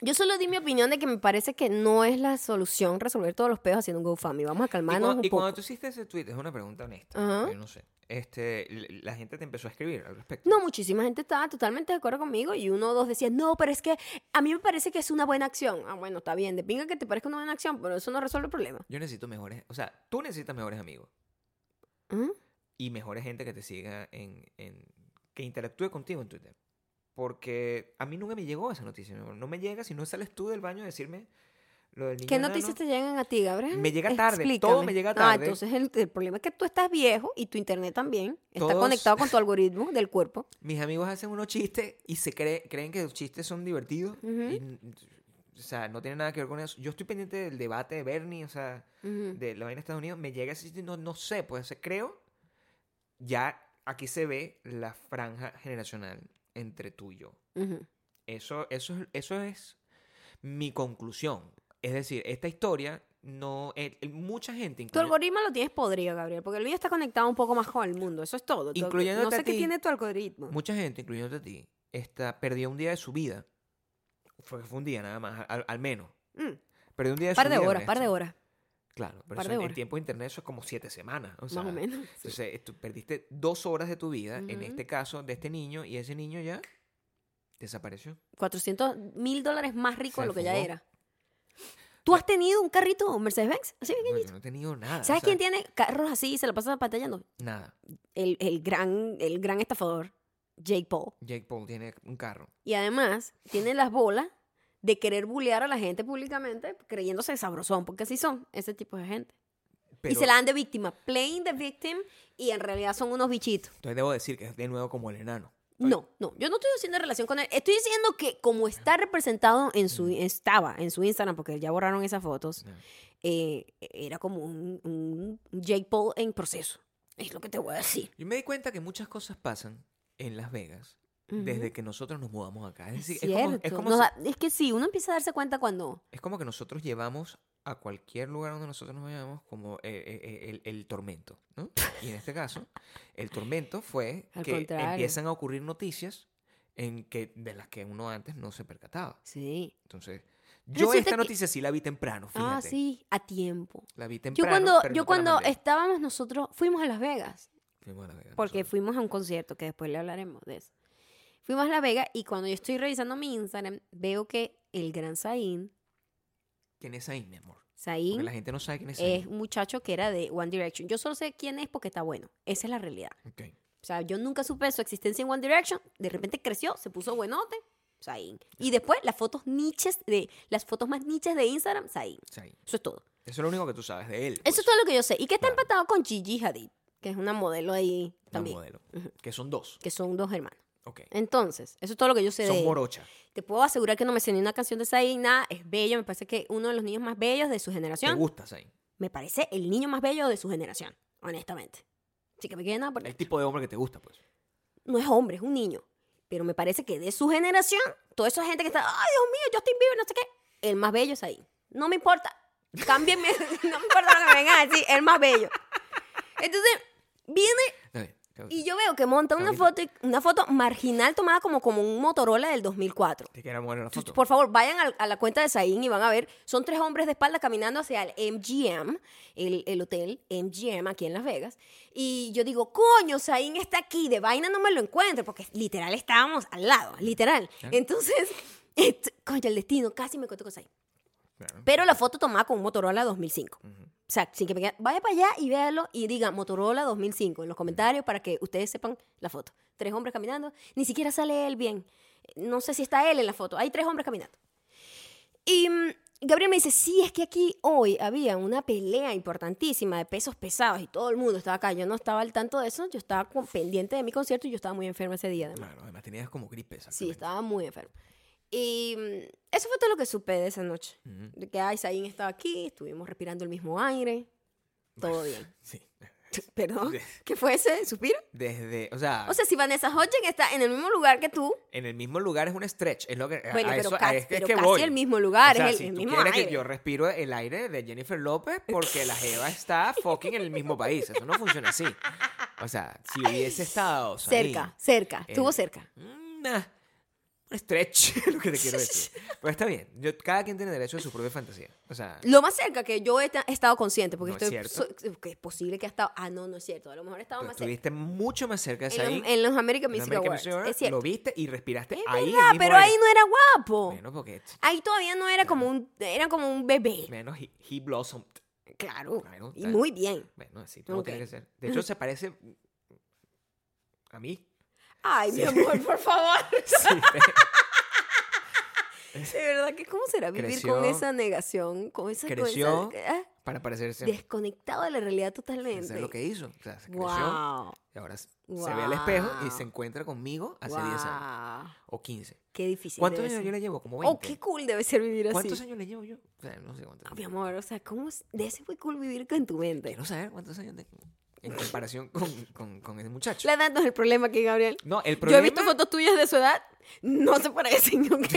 [SPEAKER 1] Yo solo di mi opinión de que me parece que no es la solución resolver todos los peos haciendo un GoFundMe. Vamos a
[SPEAKER 2] y,
[SPEAKER 1] calmarnos
[SPEAKER 2] cuando,
[SPEAKER 1] un
[SPEAKER 2] y
[SPEAKER 1] poco.
[SPEAKER 2] cuando tú hiciste ese tweet, es una pregunta honesta,
[SPEAKER 1] Ajá.
[SPEAKER 2] yo no sé. Este, la gente te empezó a escribir al respecto.
[SPEAKER 1] No, muchísima gente estaba totalmente de acuerdo conmigo y uno o dos decían, no, pero es que a mí me parece que es una buena acción. Ah, bueno, está bien, de pinga que te parezca una buena acción, pero eso no resuelve el problema.
[SPEAKER 2] Yo necesito mejores, o sea, tú necesitas mejores amigos
[SPEAKER 1] ¿Mm?
[SPEAKER 2] y mejores gente que te siga en, en- que interactúe contigo en Twitter. Porque a mí nunca me llegó esa noticia. No, No me llega si no sales tú del baño a decirme lo del niño
[SPEAKER 1] ¿Qué noticias te llegan a ti, Gabriel?
[SPEAKER 2] Me llega tarde, todo
[SPEAKER 1] Explícame.
[SPEAKER 2] me llega
[SPEAKER 1] Ah,
[SPEAKER 2] tarde.
[SPEAKER 1] entonces el, el problema es que tú estás viejo y tu internet también está
[SPEAKER 2] Todos-
[SPEAKER 1] conectado con tu algoritmo del cuerpo.
[SPEAKER 2] Mis amigos hacen unos chistes y se cree- creen que los chistes son divertidos.
[SPEAKER 1] Ujú.
[SPEAKER 2] y, n- o sea, no tiene nada que ver con eso. Yo estoy pendiente del debate de Bernie, o sea,
[SPEAKER 1] Ujú.
[SPEAKER 2] de la vaina de Estados Unidos. Me llega ese chiste y no, no sé, pues creo. Ya aquí se ve la franja generacional entre tú y yo.
[SPEAKER 1] Ujú.
[SPEAKER 2] Eso, eso, es- eso es mi conclusión. Es decir, esta historia no. el- el- mucha gente,
[SPEAKER 1] Tu
[SPEAKER 2] incluye-
[SPEAKER 1] algoritmo lo tienes podrido, Gabriel, porque el mío está conectado un poco más con el mundo. Eso es todo. Tu-
[SPEAKER 2] Incluyéndote
[SPEAKER 1] No sé qué
[SPEAKER 2] ti.
[SPEAKER 1] tiene tu algoritmo.
[SPEAKER 2] mucha gente, incluyéndote a ti, está, perdió un día de su vida. Fue, fue un día nada más, al, al menos.
[SPEAKER 1] Mm.
[SPEAKER 2] Perdió un día de
[SPEAKER 1] Par
[SPEAKER 2] su
[SPEAKER 1] de
[SPEAKER 2] vida.
[SPEAKER 1] horas, par de
[SPEAKER 2] esto.
[SPEAKER 1] horas,
[SPEAKER 2] Claro, pero
[SPEAKER 1] par
[SPEAKER 2] eso
[SPEAKER 1] de
[SPEAKER 2] en- en
[SPEAKER 1] horas.
[SPEAKER 2] tiempo de internet eso es como siete semanas. O sea,
[SPEAKER 1] más o menos. sí.
[SPEAKER 2] Entonces, tú perdiste dos horas de tu vida, en este caso, de este niño, y ese niño ya desapareció.
[SPEAKER 1] 400 mil dólares más rico de lo que ya era. ¿Tú has tenido un carrito Mercedes-Benz? Así
[SPEAKER 2] No, yo no he tenido nada. o
[SPEAKER 1] ¿Sabes
[SPEAKER 2] sea,
[SPEAKER 1] quién tiene carros así y se lo pasa batallando?
[SPEAKER 2] Nada.
[SPEAKER 1] El, el gran, el gran estafador, Jake Paul.
[SPEAKER 2] Jake Paul tiene un carro.
[SPEAKER 1] Y además tiene las bolas de querer bullear a la gente públicamente creyéndose sabrosón, porque así son ese tipo de gente.
[SPEAKER 2] Pero,
[SPEAKER 1] y se la dan de víctima, playing the victim, y en realidad son unos bichitos.
[SPEAKER 2] Entonces debo decir que es de nuevo como el enano.
[SPEAKER 1] No, no, yo no estoy haciendo relación con él. Estoy diciendo que como está representado en su, estaba en su Instagram, porque ya borraron esas fotos, eh, era como un, un Jake Paul en proceso. Es lo que te voy a decir.
[SPEAKER 2] Yo me di cuenta que muchas cosas pasan en Las Vegas desde que nosotros nos mudamos acá. Es decir, es, como, es, como si-
[SPEAKER 1] da- es que sí, uno empieza a darse cuenta cuando...
[SPEAKER 2] es como que nosotros llevamos a cualquier lugar donde nosotros nos vayamos como eh, eh, eh, el, el tormento. ¿no? Y en este caso, el tormento fue
[SPEAKER 1] Al
[SPEAKER 2] que
[SPEAKER 1] contrario.
[SPEAKER 2] empiezan a ocurrir noticias en que, de las que uno antes no se percataba.
[SPEAKER 1] Sí.
[SPEAKER 2] Entonces, yo
[SPEAKER 1] Resulta
[SPEAKER 2] esta
[SPEAKER 1] que-
[SPEAKER 2] noticia sí la vi temprano, fíjate.
[SPEAKER 1] Ah, sí, a tiempo.
[SPEAKER 2] La vi
[SPEAKER 1] Yo
[SPEAKER 2] temprano.
[SPEAKER 1] cuando,
[SPEAKER 2] pero
[SPEAKER 1] yo
[SPEAKER 2] no te la
[SPEAKER 1] cuando estábamos nosotros, fuimos a Las Vegas,
[SPEAKER 2] Fuimos a Las Vegas
[SPEAKER 1] porque
[SPEAKER 2] nosotros.
[SPEAKER 1] fuimos a un concierto, que después le hablaremos de eso. Fuimos a Las Vegas y cuando yo estoy revisando mi Instagram, veo que el gran Zayn,
[SPEAKER 2] ¿Quién es ahí, mi amor? Porque
[SPEAKER 1] Zayn
[SPEAKER 2] la gente no sabe quién es
[SPEAKER 1] es
[SPEAKER 2] ahí.
[SPEAKER 1] un muchacho que era de One Direction. Yo solo sé quién es porque está bueno. Esa es la realidad.
[SPEAKER 2] Ok.
[SPEAKER 1] O sea, yo nunca supe su existencia en One Direction. De repente creció, se puso buenote, Zayn. Y después las fotos niches de las fotos más niches de Instagram, Zayn.
[SPEAKER 2] Es ahí.
[SPEAKER 1] Eso es todo.
[SPEAKER 2] Eso es lo único que tú sabes de él.
[SPEAKER 1] Eso
[SPEAKER 2] pues,
[SPEAKER 1] es todo lo que yo sé. Y que está
[SPEAKER 2] Claro.
[SPEAKER 1] empatado con Gigi Hadid, que es una modelo ahí
[SPEAKER 2] una
[SPEAKER 1] también.
[SPEAKER 2] modelo. Que son dos.
[SPEAKER 1] Que son dos hermanos.
[SPEAKER 2] Ok.
[SPEAKER 1] Entonces, eso es todo lo que yo sé
[SPEAKER 2] Son morocha.
[SPEAKER 1] Te puedo asegurar que no me sé ni una canción de Zayn, nada. Es bello, me parece que uno de los niños más bellos de su
[SPEAKER 2] ¿Te
[SPEAKER 1] generación.
[SPEAKER 2] gusta ahí?
[SPEAKER 1] Me parece el niño más bello de su generación, honestamente. Así que me quede nada por
[SPEAKER 2] El tipo de hombre que te gusta, pues.
[SPEAKER 1] No es hombre, es un niño. Pero me parece que de su generación, toda esa gente que está, ay Dios mío, Justin Bieber, no sé qué, el más bello es ahí. No me importa. Cámbienme, no me importa lo que me vengan a decir, el más bello. Entonces, viene Y yo veo que monta una foto, una foto marginal tomada como, como un Motorola del 2004.
[SPEAKER 2] Te quiero poner una foto.
[SPEAKER 1] Por favor, vayan a, la cuenta de Zayn y van a ver. Son tres hombres de espalda caminando hacia el MGM, el, el hotel MGM aquí en Las Vegas. Y yo digo, coño, Zayn está aquí. De vaina no me lo encuentro, porque literal estábamos al lado, literal. Entonces, coño, el destino, casi me encuentro con Zayn.
[SPEAKER 2] Claro.
[SPEAKER 1] Pero la foto tomada con un Motorola 2005.
[SPEAKER 2] Ujú.
[SPEAKER 1] O sea, sin que me quede- vaya para allá y véalo y diga Motorola 2005 en los comentarios para que ustedes sepan la foto. Tres hombres caminando. Ni siquiera sale él bien. No sé si está él en la foto. Hay tres hombres caminando. Y mm, Gabriel me dice, sí, es que aquí hoy había una pelea importantísima de pesos pesados y todo el mundo estaba acá. Yo no estaba al tanto de eso, yo estaba pendiente de mi concierto y yo estaba muy enferma ese día. Además.
[SPEAKER 2] Claro, además tenías como gripe.
[SPEAKER 1] Sí, estaba muy enferma. Y mm, eso fue todo lo que supe de esa noche.
[SPEAKER 2] Ujú.
[SPEAKER 1] De que Aizaín estaba aquí, estuvimos respirando el mismo aire, todo bien.
[SPEAKER 2] Sí.
[SPEAKER 1] ¿Perdón? ¿Qué fue ese suspiro?
[SPEAKER 2] Desde, o sea,
[SPEAKER 1] O sea, si Vanessa Hodgen está en el mismo lugar que tú,
[SPEAKER 2] en el mismo lugar es un stretch. Es lo que,
[SPEAKER 1] bueno,
[SPEAKER 2] a
[SPEAKER 1] pero,
[SPEAKER 2] eso-
[SPEAKER 1] casi,
[SPEAKER 2] es que- es
[SPEAKER 1] pero
[SPEAKER 2] que
[SPEAKER 1] casi
[SPEAKER 2] voy.
[SPEAKER 1] el mismo lugar,
[SPEAKER 2] O sea,
[SPEAKER 1] es el,
[SPEAKER 2] si
[SPEAKER 1] el
[SPEAKER 2] tú
[SPEAKER 1] mismo
[SPEAKER 2] quieres
[SPEAKER 1] aire.
[SPEAKER 2] que yo respiro el aire de Jennifer López porque la Jeva está fucking en el mismo país. Eso no funciona así. O sea, si hubiese estado
[SPEAKER 1] Cerca, cerca, estuvo cerca.
[SPEAKER 2] mm, nah, un stretch, es lo que te quiero decir. Pero está bien. Yo, cada quien tiene derecho a su propia fantasía. O sea,
[SPEAKER 1] Lo más cerca que yo he, ta- he estado consciente, porque
[SPEAKER 2] No es
[SPEAKER 1] estoy
[SPEAKER 2] cierto.
[SPEAKER 1] so- que es posible que ha estado. Ah, no, no es cierto. A lo mejor he estado más cerca.
[SPEAKER 2] estuviste mucho más cerca de
[SPEAKER 1] En
[SPEAKER 2] ahí.
[SPEAKER 1] los, en los American Music Awards. Es cierto.
[SPEAKER 2] Lo viste y respiraste
[SPEAKER 1] Es
[SPEAKER 2] ahí.
[SPEAKER 1] verdad, pero
[SPEAKER 2] aire.
[SPEAKER 1] ahí no era guapo.
[SPEAKER 2] Bueno, porque
[SPEAKER 1] Ahí todavía no era como un, era como un bebé.
[SPEAKER 2] menos he, he blossomed.
[SPEAKER 1] Claro.
[SPEAKER 2] Claro,
[SPEAKER 1] Y muy bien.
[SPEAKER 2] Bueno, así todo
[SPEAKER 1] Ok.
[SPEAKER 2] tiene que ser. De hecho, se parece a mí.
[SPEAKER 1] Ay, mi amor, por favor.
[SPEAKER 2] Sí,
[SPEAKER 1] De verdad que cómo será vivir
[SPEAKER 2] Creció.
[SPEAKER 1] con esa negación, con esa, con
[SPEAKER 2] Creció.
[SPEAKER 1] esa- ah,
[SPEAKER 2] para parecerse.
[SPEAKER 1] desconectado de la realidad
[SPEAKER 2] Eso
[SPEAKER 1] totalmente.
[SPEAKER 2] es lo que hizo. O sea, se creció
[SPEAKER 1] wow.
[SPEAKER 2] y ahora se ve al espejo y
[SPEAKER 1] Wow.
[SPEAKER 2] se encuentra conmigo hace 10 años
[SPEAKER 1] Wow.
[SPEAKER 2] o 15.
[SPEAKER 1] Qué difícil.
[SPEAKER 2] ¿Cuántos años
[SPEAKER 1] ser.
[SPEAKER 2] yo le llevo? Como 20.
[SPEAKER 1] Oh, qué cool debe ser vivir así.
[SPEAKER 2] ¿Cuántos años le llevo yo? O sea, no sé cuántos.
[SPEAKER 1] Ah, mi amor, o sea, ¿cómo debe ser muy cool vivir con tu mente?
[SPEAKER 2] Quiero saber cuántos años tengo en comparación con, con, con ese muchacho.
[SPEAKER 1] La edad no es el problema aquí, Gabriel.
[SPEAKER 2] No, el
[SPEAKER 1] Yo
[SPEAKER 2] problema...
[SPEAKER 1] he visto fotos tuyas de su edad, no se parecen. ¿ok?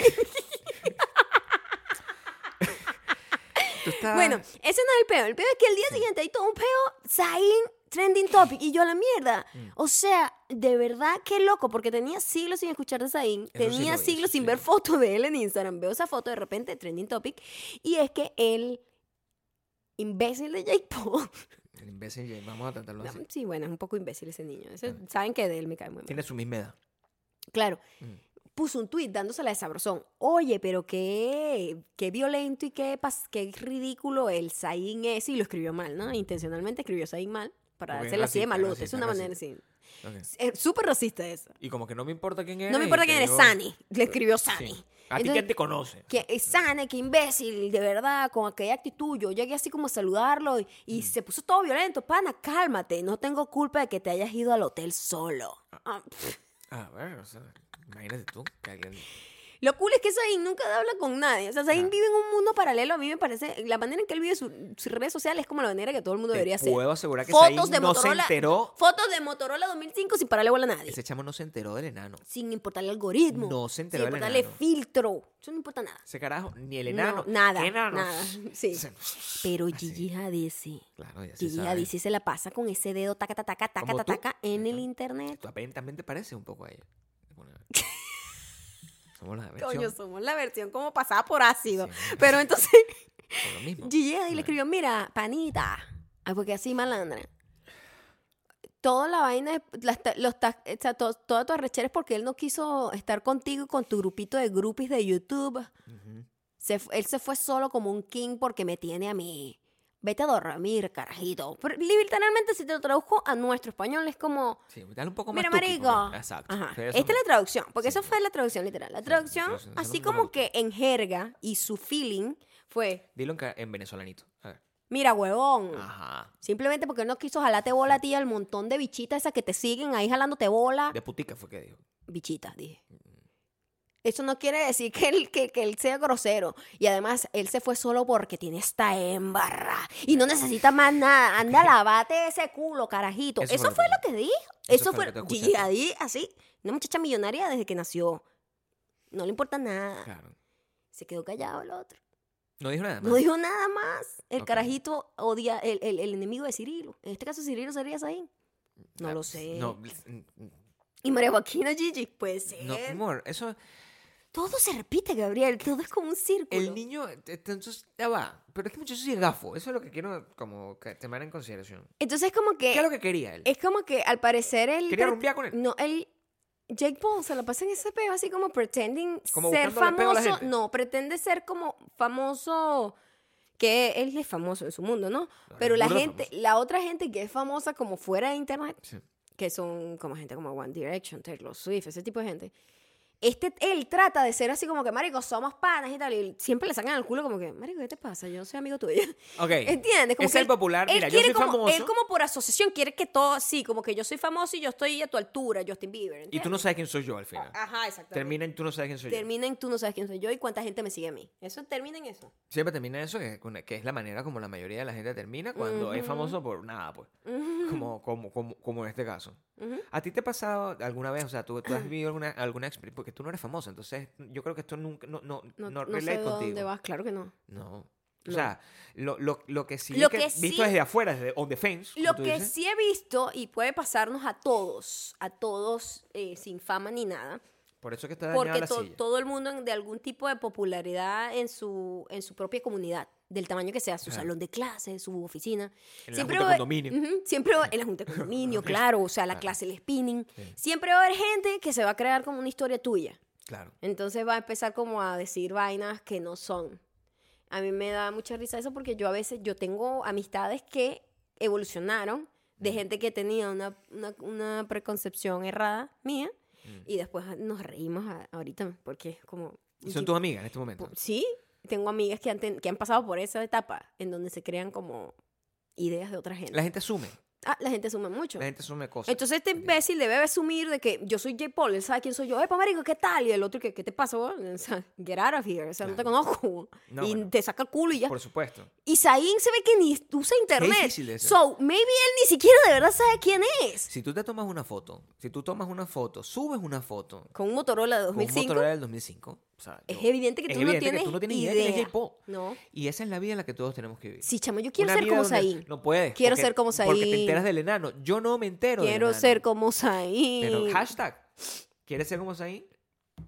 [SPEAKER 2] estabas-
[SPEAKER 1] Bueno, ese no es el peo. El peo es que el día siguiente hay todo un peo, Zayn, trending topic, y yo a la mierda.
[SPEAKER 2] Mm.
[SPEAKER 1] O sea, de verdad, qué loco, porque tenía siglos sin escuchar de Zayn,
[SPEAKER 2] sí
[SPEAKER 1] tenía
[SPEAKER 2] vi,
[SPEAKER 1] siglos sin
[SPEAKER 2] sí
[SPEAKER 1] ver fotos de él en Instagram. Veo esa foto de repente, trending topic, y es que el imbécil de Jake Paul.
[SPEAKER 2] El imbécil, Jay, vamos a tratarlo así.
[SPEAKER 1] Sí, bueno, es un poco imbécil ese niño. Ese-. Saben que de él me cae muy mal.
[SPEAKER 2] Tiene su misma edad.
[SPEAKER 1] Claro.
[SPEAKER 2] Mm.
[SPEAKER 1] Puso un tuit dándosela de sabrosón. Oye, pero qué, qué violento y qué, qué ridículo el Zayn es. Y lo escribió mal, ¿no? Intencionalmente escribió Zayn mal para
[SPEAKER 2] es
[SPEAKER 1] hacerla así de malote. Es una manera así.
[SPEAKER 2] Ok.
[SPEAKER 1] Es súper racista eso.
[SPEAKER 2] Y como que no me importa quién eres.
[SPEAKER 1] No me importa quién eres,
[SPEAKER 2] digo-
[SPEAKER 1] Sani. Le escribió
[SPEAKER 2] Sí. A ti quién te conoce.
[SPEAKER 1] que es Sani, qué imbécil, de verdad, con aquella actitud. Yo llegué así como a saludarlo y, y se puso todo violento. Pana, cálmate. No tengo culpa de que te hayas ido al hotel solo. Ah, pff.
[SPEAKER 2] A ver, o sea, imagínate tú que alguien...
[SPEAKER 1] Lo cool es que Zayn nunca habla con nadie. O sea, Zayn vive en un mundo paralelo. A mí me parece. La manera en que él vive su- sus redes sociales es como la manera que todo el mundo debería
[SPEAKER 2] Te
[SPEAKER 1] hacer.
[SPEAKER 2] puedo asegurar que
[SPEAKER 1] Fotos
[SPEAKER 2] Zayn
[SPEAKER 1] de
[SPEAKER 2] no se
[SPEAKER 1] Motorola.
[SPEAKER 2] enteró.
[SPEAKER 1] Fotos de Motorola 2005 sin pararle bola a nadie.
[SPEAKER 2] Ese chamo no se enteró del enano.
[SPEAKER 1] Sin importarle algoritmo.
[SPEAKER 2] No se enteró
[SPEAKER 1] Sin
[SPEAKER 2] del
[SPEAKER 1] importarle
[SPEAKER 2] enano.
[SPEAKER 1] filtro. Eso no importa nada.
[SPEAKER 2] Ese carajo, ni el
[SPEAKER 1] No,
[SPEAKER 2] enano.
[SPEAKER 1] nada.
[SPEAKER 2] ¿Qué enano?
[SPEAKER 1] Nada. Sí. Pero. Gigi Hadid
[SPEAKER 2] Claro, ya se
[SPEAKER 1] Gigi. Hadid se la pasa con ese dedo taca, taca, taca, taca, taca, en el internet.
[SPEAKER 2] Tú aparentemente pareces un poco a ella. Somos la
[SPEAKER 1] Coño,
[SPEAKER 2] versión.
[SPEAKER 1] somos la versión como pasada por ácido.
[SPEAKER 2] Sí.
[SPEAKER 1] Pero entonces
[SPEAKER 2] Por lo mismo.
[SPEAKER 1] Gigi Hadid le escribió, mira, panita, Ay, porque así malandra. Toda la vaina, los o sea, to- toda tu arrechera es porque él no quiso estar contigo y con tu grupito de groupies de YouTube. Se él se fue solo como un king porque me tiene a mí. Vete a dormir, carajito. Pero literalmente, si te lo traduzco a nuestro español, es como,
[SPEAKER 2] Sí, dale un poco más
[SPEAKER 1] mira,
[SPEAKER 2] tuki,
[SPEAKER 1] marico.
[SPEAKER 2] porque- Exacto.
[SPEAKER 1] Ajá. Esta es la traducción, porque
[SPEAKER 2] Sí.
[SPEAKER 1] eso fue la traducción literal. La
[SPEAKER 2] Sí,
[SPEAKER 1] traducción, así como que en jerga y su feeling fue,
[SPEAKER 2] Dilo en, en venezolanito. A ver.
[SPEAKER 1] mira, huevón.
[SPEAKER 2] Ajá.
[SPEAKER 1] Simplemente porque no quiso jalarte bola a ti al montón de bichitas esas que te siguen ahí jalándote bola.
[SPEAKER 2] De putica fue que dijo.
[SPEAKER 1] Bichitas, dije. Eso no quiere decir que él, que, que él sea grosero. Y además, él se fue solo porque tiene esta hembarra. Y no necesita más nada. Anda, lavate ese culo, carajito.
[SPEAKER 2] Eso fue lo que-
[SPEAKER 1] dijo.
[SPEAKER 2] eso
[SPEAKER 1] Eso,
[SPEAKER 2] fue.
[SPEAKER 1] Hadid, así. Una muchacha millonaria desde que nació. No le importa nada.
[SPEAKER 2] Claro.
[SPEAKER 1] Se quedó callado el otro.
[SPEAKER 2] No dijo nada más.
[SPEAKER 1] No dijo nada más. El carajito odia el, el- el enemigo de Cirilo. En este caso, Cirilo sería ahí. No
[SPEAKER 2] Ah,
[SPEAKER 1] lo sé.
[SPEAKER 2] No,
[SPEAKER 1] Y María Joaquina Gigi, puede ser.
[SPEAKER 2] no, amor, eso.
[SPEAKER 1] Todo se repite, Gabriel. Todo es como un círculo.
[SPEAKER 2] El niño, entonces, ya va. Pero es que muchacho sí es gafo. Eso es lo que quiero como que tomar en consideración.
[SPEAKER 1] Entonces, como que.
[SPEAKER 2] ¿Qué es lo que quería él?
[SPEAKER 1] Es como que al parecer él.
[SPEAKER 2] ¿Quería rumbear con él?
[SPEAKER 1] No, él. Jake Paul se lo pasa en ese peo así como pretending
[SPEAKER 2] Como
[SPEAKER 1] ser
[SPEAKER 2] la
[SPEAKER 1] famoso. No, pretende ser como famoso. Que él es famoso en su mundo, ¿no? Pero la gente,
[SPEAKER 2] famoso.
[SPEAKER 1] la otra gente que es famosa como fuera de internet,
[SPEAKER 2] Sí.
[SPEAKER 1] que son como gente como One Direction, Taylor Swift, ese tipo de gente, este, él trata de ser así como que, marico, somos panas y tal, y siempre le sacan el culo como que, marico, ¿qué te pasa? Yo soy amigo tuyo.
[SPEAKER 2] Ok.
[SPEAKER 1] ¿Entiendes? Como
[SPEAKER 2] es
[SPEAKER 1] que
[SPEAKER 2] el
[SPEAKER 1] él-
[SPEAKER 2] popular.
[SPEAKER 1] Él
[SPEAKER 2] Mira, yo soy
[SPEAKER 1] como,
[SPEAKER 2] famoso.
[SPEAKER 1] Él como por asociación quiere que todo, sí, como que yo soy famoso y yo estoy a tu altura, Justin Bieber.
[SPEAKER 2] Y
[SPEAKER 1] ¿entiendes?
[SPEAKER 2] tú no sabes quién soy yo al final.
[SPEAKER 1] Ajá, exactamente.
[SPEAKER 2] Termina en tú no sabes quién soy yo.
[SPEAKER 1] Termina en tú no sabes quién soy yo y cuánta gente me sigue a mí. Eso termina en eso.
[SPEAKER 2] Siempre termina eso, que, que es la manera como la mayoría de la gente termina cuando es famoso por nada, pues. Como, como, como, como en este caso. ¿A ti te ha pasado alguna vez, o sea, tú, tú has vivido alguna, alguna experiencia, porque tú no eres famoso, entonces yo creo que esto nunca, no, no,
[SPEAKER 1] No,
[SPEAKER 2] no,
[SPEAKER 1] no sé
[SPEAKER 2] contigo.
[SPEAKER 1] dónde vas, claro que no.
[SPEAKER 2] No. O sea, lo, lo, lo que sí,
[SPEAKER 1] Lo
[SPEAKER 2] que,
[SPEAKER 1] que
[SPEAKER 2] visto desde afuera, desde on the fence,
[SPEAKER 1] Lo que
[SPEAKER 2] dices,
[SPEAKER 1] sí he visto, y puede pasarnos a todos, a todos eh, sin fama ni nada,
[SPEAKER 2] por eso que está dañada
[SPEAKER 1] porque
[SPEAKER 2] la
[SPEAKER 1] to-
[SPEAKER 2] silla.
[SPEAKER 1] todo el mundo de algún tipo de popularidad en su, en su propia comunidad, del tamaño que sea, su salón de clase, su oficina.
[SPEAKER 2] En la
[SPEAKER 1] siempre
[SPEAKER 2] junta
[SPEAKER 1] va-
[SPEAKER 2] de condominio.
[SPEAKER 1] Siempre va- en la junta de condominio, claro, o sea, la
[SPEAKER 2] Claro.
[SPEAKER 1] clase, el spinning.
[SPEAKER 2] Sí.
[SPEAKER 1] Siempre va a haber gente que se va a crear como una historia tuya.
[SPEAKER 2] Claro.
[SPEAKER 1] Entonces va a empezar como a decir vainas que no son. A mí me da mucha risa eso porque yo a veces, yo tengo amistades que evolucionaron de gente que tenía una, una, una preconcepción errada mía y después nos reímos a- ahorita porque es como...
[SPEAKER 2] Y son tus amigas en este momento.
[SPEAKER 1] Sí, tengo amigas que han, que han pasado por esa etapa en donde se crean como ideas de otra gente.
[SPEAKER 2] La gente asume.
[SPEAKER 1] Ah, la gente asume mucho.
[SPEAKER 2] La gente asume cosas.
[SPEAKER 1] Entonces este imbécil debe asumir de que yo soy J. Paul, él sabe quién soy yo. ¡Epa, marico, qué tal! Y el otro, que ¿qué te pasa, weón? O sea, get out of here. O sea, no te conozco.
[SPEAKER 2] No,
[SPEAKER 1] y
[SPEAKER 2] bueno.
[SPEAKER 1] te saca el culo y ya.
[SPEAKER 2] Por supuesto.
[SPEAKER 1] Y Zayn se ve que ni usa internet.
[SPEAKER 2] difícil de ser.
[SPEAKER 1] So, maybe él ni siquiera de verdad sabe quién es.
[SPEAKER 2] Si tú te tomas una foto, si tú tomas una foto, subes una foto
[SPEAKER 1] Con un Motorola de
[SPEAKER 2] con un
[SPEAKER 1] 2005,
[SPEAKER 2] Motorola del 2005, o sea,
[SPEAKER 1] es
[SPEAKER 2] yo-
[SPEAKER 1] evidente que
[SPEAKER 2] es
[SPEAKER 1] tú no
[SPEAKER 2] evidente que
[SPEAKER 1] tienes
[SPEAKER 2] tú no tienes
[SPEAKER 1] idea.
[SPEAKER 2] idea es.
[SPEAKER 1] No.
[SPEAKER 2] Y esa es la vida en la que todos tenemos que vivir.
[SPEAKER 1] Sí, chamo, yo quiero
[SPEAKER 2] Una
[SPEAKER 1] ser como Zayn.
[SPEAKER 2] No puedes.
[SPEAKER 1] Quiero
[SPEAKER 2] porque-
[SPEAKER 1] ser como Zayn.
[SPEAKER 2] Enteras del enano. Yo no me entero del
[SPEAKER 1] Quiero
[SPEAKER 2] enano.
[SPEAKER 1] ser como Zayn.
[SPEAKER 2] Pero hashtag, ¿quieres ser como Zayn?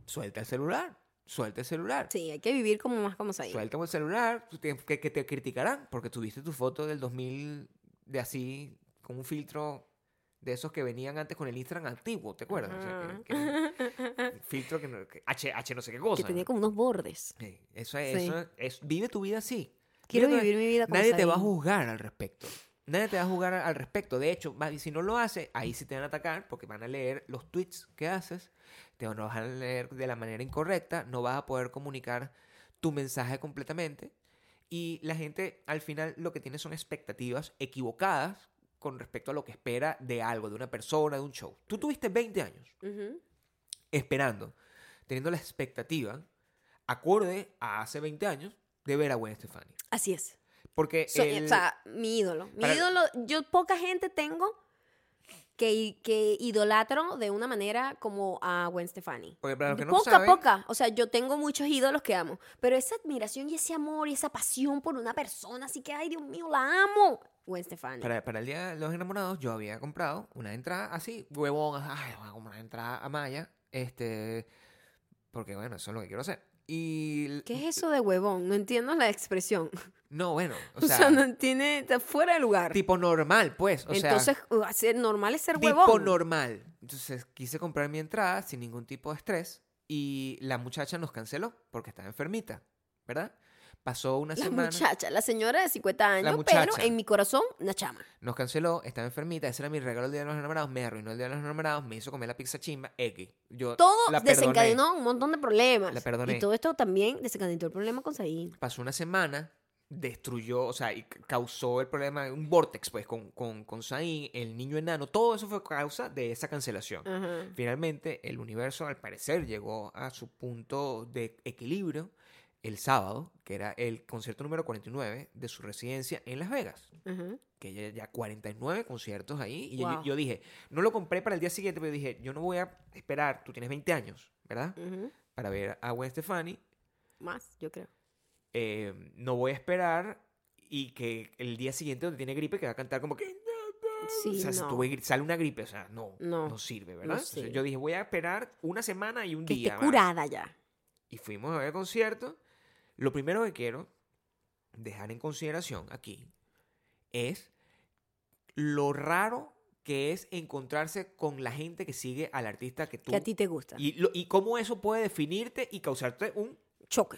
[SPEAKER 2] Suelta el celular. Suelta el celular.
[SPEAKER 1] Sí, hay que vivir como más como Zayn.
[SPEAKER 2] Suelta el celular. Que, que te criticarán porque tuviste tu foto del 2000 de así, con un filtro de esos que venían antes con el Instagram antiguo, ¿te acuerdas? O sea, que- que- un filtro que, no- que H, H no sé qué cosa.
[SPEAKER 1] que tenía como unos bordes.
[SPEAKER 2] Sí, Eso es,
[SPEAKER 1] Sí.
[SPEAKER 2] eso es- es- vive tu vida así.
[SPEAKER 1] Quiero vivir mi vida como
[SPEAKER 2] Nadie te va a juzgar al respecto. Nadie te va a juzgar al respecto. De hecho, si no lo hace, ahí sí te van a atacar porque van a leer los tweets que haces, te van a leer de la manera incorrecta, no vas a poder comunicar tu mensaje completamente y la gente al final lo que tiene son expectativas equivocadas con respecto a lo que espera de algo, de una persona, de un show. Tú tuviste 20 años esperando, teniendo la expectativa, acorde a hace 20 años, de ver a Gwen Stefani.
[SPEAKER 1] Así es.
[SPEAKER 2] Porque
[SPEAKER 1] So-
[SPEAKER 2] el-
[SPEAKER 1] O sea, mi ídolo. Mi
[SPEAKER 2] Para-
[SPEAKER 1] ídolo, yo poca gente tengo que, que idolatro de una manera como a Gwen Stefani.
[SPEAKER 2] porque para los que no
[SPEAKER 1] poca,
[SPEAKER 2] saben,
[SPEAKER 1] poca. O sea, yo tengo muchos ídolos que amo. Pero esa admiración y ese amor y esa pasión por una persona, así que, ay, Dios mío, la amo. Gwen Stefani.
[SPEAKER 2] Para, para el Día de los Enamorados, yo había comprado una entrada así, huevón, ay, voy a comprar una entrada a Maya, este, porque bueno, eso es lo que quiero hacer. Y...
[SPEAKER 1] ¿Qué es eso de huevón? No entiendo la expresión.
[SPEAKER 2] No, bueno, o
[SPEAKER 1] O
[SPEAKER 2] sea,
[SPEAKER 1] sea, no tiene, está fuera de lugar.
[SPEAKER 2] tipo normal, pues, o sea,
[SPEAKER 1] Entonces, ser normal es ser
[SPEAKER 2] tipo
[SPEAKER 1] huevón.
[SPEAKER 2] normal. Entonces quise comprar mi entrada sin ningún tipo de estrés y la muchacha nos canceló porque estaba enfermita, ¿verdad? Pasó una
[SPEAKER 1] La
[SPEAKER 2] semana.
[SPEAKER 1] muchacha, la señora de 50 años, pero en mi corazón, una chama.
[SPEAKER 2] Nos canceló, estaba enfermita, ese era mi regalo el día de los enamorados, me arruinó el día de los enamorados, me hizo comer la pizza chimba, X. Yo
[SPEAKER 1] Todo
[SPEAKER 2] la perdoné.
[SPEAKER 1] desencadenó un montón de problemas.
[SPEAKER 2] La perdoné.
[SPEAKER 1] Y todo esto también desencadenó el problema con Zayn.
[SPEAKER 2] Pasó una semana, destruyó, o sea, y causó el problema, un vortex, pues, con, con, con Zayn, el niño enano, todo eso fue causa de esa cancelación.
[SPEAKER 1] Ajá.
[SPEAKER 2] Finalmente, el universo, al parecer, llegó a su punto de equilibrio el sábado, que era el concierto número 49 de su residencia en Las Vegas. Que ya, ya 49 conciertos ahí. Y yo-
[SPEAKER 1] Wow.
[SPEAKER 2] yo, dije, no lo compré para el día siguiente, pero dije, yo no voy a esperar, tú tienes 20 años, ¿verdad? Para ver a Gwen Stefani.
[SPEAKER 1] Más, yo creo.
[SPEAKER 2] Eh, no voy a esperar y que el día siguiente donde tiene gripe que va a cantar como que...
[SPEAKER 1] Sí,
[SPEAKER 2] o sea, si tuve sale una gripe, o sea, no, no,
[SPEAKER 1] No,
[SPEAKER 2] sirve,
[SPEAKER 1] no
[SPEAKER 2] ¿verdad? Entonces, yo dije, voy a esperar una semana y un
[SPEAKER 1] Que
[SPEAKER 2] día.
[SPEAKER 1] esté curada ya.
[SPEAKER 2] Y fuimos a ver el concierto. Lo primero que quiero dejar en consideración aquí es lo raro que es encontrarse con la gente que sigue al artista que tú...
[SPEAKER 1] Que a ti te gusta.
[SPEAKER 2] y, lo- y cómo eso puede definirte y causarte un,
[SPEAKER 1] Choque.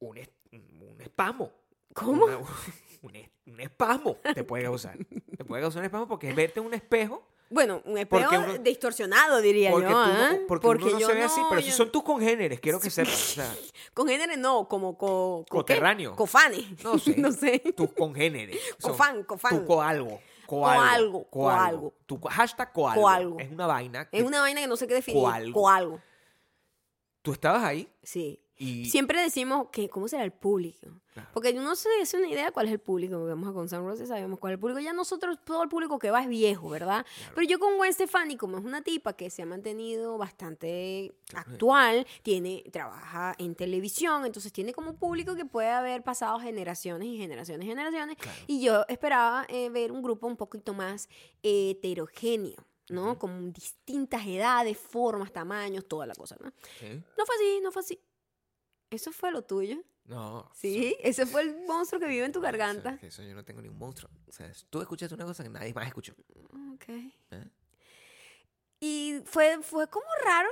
[SPEAKER 2] un, es- un espasmo.
[SPEAKER 1] ¿Cómo?
[SPEAKER 2] Una- un, un espasmo te puede causar. Te puede causar un espasmo porque es verte en un espejo
[SPEAKER 1] Bueno, un
[SPEAKER 2] uno-
[SPEAKER 1] distorsionado, diría
[SPEAKER 2] Porque,
[SPEAKER 1] yo.
[SPEAKER 2] tú no-
[SPEAKER 1] ¿eh?
[SPEAKER 2] porque uno no
[SPEAKER 1] yo
[SPEAKER 2] se ve así, pero
[SPEAKER 1] yo-
[SPEAKER 2] esos son tus congéneres, quiero que sepas. o sea,
[SPEAKER 1] Congéneres no, como co.
[SPEAKER 2] Coterráneo.
[SPEAKER 1] Cofanes.
[SPEAKER 2] no sé.
[SPEAKER 1] no sé.
[SPEAKER 2] Tus congéneres.
[SPEAKER 1] Cofan, cofan.
[SPEAKER 2] Tu coalgo.
[SPEAKER 1] Coalgo,
[SPEAKER 2] Coalgo.
[SPEAKER 1] coalgo.
[SPEAKER 2] Tu hashtag coalgo.
[SPEAKER 1] Coalgo.
[SPEAKER 2] Es una vaina. que
[SPEAKER 1] Es una vaina que no sé qué definir.
[SPEAKER 2] Coalgo.
[SPEAKER 1] Coalgo.
[SPEAKER 2] Tú estabas ahí
[SPEAKER 1] Sí.
[SPEAKER 2] Y...
[SPEAKER 1] Siempre decimos que cómo será el público.
[SPEAKER 2] Claro.
[SPEAKER 1] Porque uno se hace una idea cuál es el público. Porque vamos a con San Rose sabemos cuál es el público. Ya nosotros, todo el público que va es viejo, ¿verdad? Pero yo con Gwen Stefani, como es una tipa que se ha mantenido bastante actual, tiene, trabaja en televisión, entonces tiene como público que puede haber pasado generaciones y generaciones y generaciones. Y yo esperaba eh, ver un grupo un poquito más heterogéneo. ¿no? Con distintas edades, formas, tamaños, toda la cosa, ¿no?
[SPEAKER 2] ¿Sí?
[SPEAKER 1] No fue así, no fue así. Eso fue lo tuyo.
[SPEAKER 2] No.
[SPEAKER 1] Sí, ese fue el monstruo que vive en tu
[SPEAKER 2] o sea,
[SPEAKER 1] garganta.
[SPEAKER 2] que eso yo no tengo ni un monstruo. O sea, tú escuchaste una cosa que nadie más escuchó.
[SPEAKER 1] Ok.
[SPEAKER 2] ¿eh?
[SPEAKER 1] Y fue, fue como raro.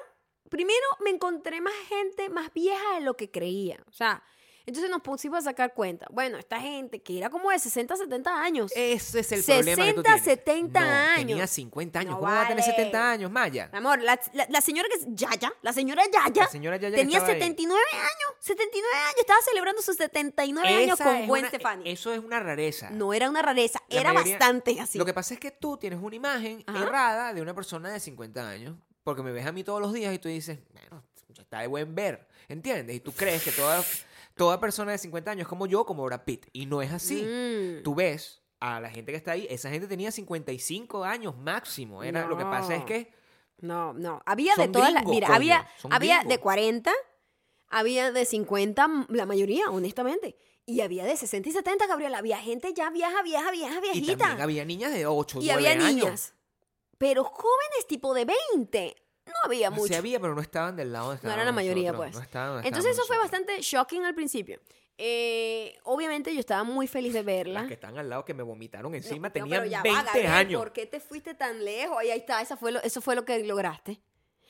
[SPEAKER 1] Primero me encontré más gente más vieja de lo que creía. O sea, entonces nos pusimos a sacar cuenta. Bueno, esta gente que era como de 60, 70 años.
[SPEAKER 2] Ese es el
[SPEAKER 1] 60,
[SPEAKER 2] problema que tú tienes.
[SPEAKER 1] 70
[SPEAKER 2] No,
[SPEAKER 1] años.
[SPEAKER 2] Tenía 50 años.
[SPEAKER 1] No
[SPEAKER 2] ¿Cómo va a tener
[SPEAKER 1] vale.
[SPEAKER 2] 70 años, Maya?
[SPEAKER 1] Mi amor, la, la- la señora que es Yaya, la señora Yaya,
[SPEAKER 2] La señora Yaya
[SPEAKER 1] tenía
[SPEAKER 2] estaba ahí.
[SPEAKER 1] 79 años. 79 años. Estaba celebrando sus 79 años
[SPEAKER 2] Esa
[SPEAKER 1] con
[SPEAKER 2] es
[SPEAKER 1] Gwen
[SPEAKER 2] una-
[SPEAKER 1] Stefani.
[SPEAKER 2] Eso es una rareza.
[SPEAKER 1] No era una rareza, era
[SPEAKER 2] mayoría-
[SPEAKER 1] bastante así.
[SPEAKER 2] Lo que pasa es que tú tienes una imagen
[SPEAKER 1] Ajá.
[SPEAKER 2] errada de una persona de 50 años. Porque me ves a mí todos los días y tú dices, bueno, está de buen ver. ¿Entiendes? Y tú crees que toda, toda persona de 50 años como yo, como Brad Pitt. Y no es así.
[SPEAKER 1] Mm.
[SPEAKER 2] Tú ves a la gente que está ahí, esa gente tenía 55 años máximo. Era, Lo que pasa es
[SPEAKER 1] No.
[SPEAKER 2] que
[SPEAKER 1] No, no. Había de todas las. Mira,
[SPEAKER 2] coño,
[SPEAKER 1] había, de
[SPEAKER 2] gringos.
[SPEAKER 1] 40, había de 50, m- la mayoría, honestamente. Y había de 60 y 70, Gabriela. Había gente ya vieja, vieja, vieja,
[SPEAKER 2] y
[SPEAKER 1] viejita.
[SPEAKER 2] también había niñas de 8,
[SPEAKER 1] Y
[SPEAKER 2] 9
[SPEAKER 1] había
[SPEAKER 2] años.
[SPEAKER 1] niñas. Pero jóvenes tipo de 20. No había
[SPEAKER 2] Sí
[SPEAKER 1] mucho.
[SPEAKER 2] había, pero no estaban del lado donde
[SPEAKER 1] No era la mayoría,
[SPEAKER 2] nosotros,
[SPEAKER 1] pues.
[SPEAKER 2] no estaban donde
[SPEAKER 1] Entonces eso fue
[SPEAKER 2] nosotros.
[SPEAKER 1] bastante shocking al principio. Eh, obviamente yo estaba muy feliz de verla.
[SPEAKER 2] Las que están al lado que me vomitaron encima
[SPEAKER 1] no,
[SPEAKER 2] tenían
[SPEAKER 1] pero ya va,
[SPEAKER 2] 20
[SPEAKER 1] Gabriel,
[SPEAKER 2] años.
[SPEAKER 1] ¿Por qué te fuiste tan lejos? Ahí, ahí está, esa fue lo- eso fue lo que lograste.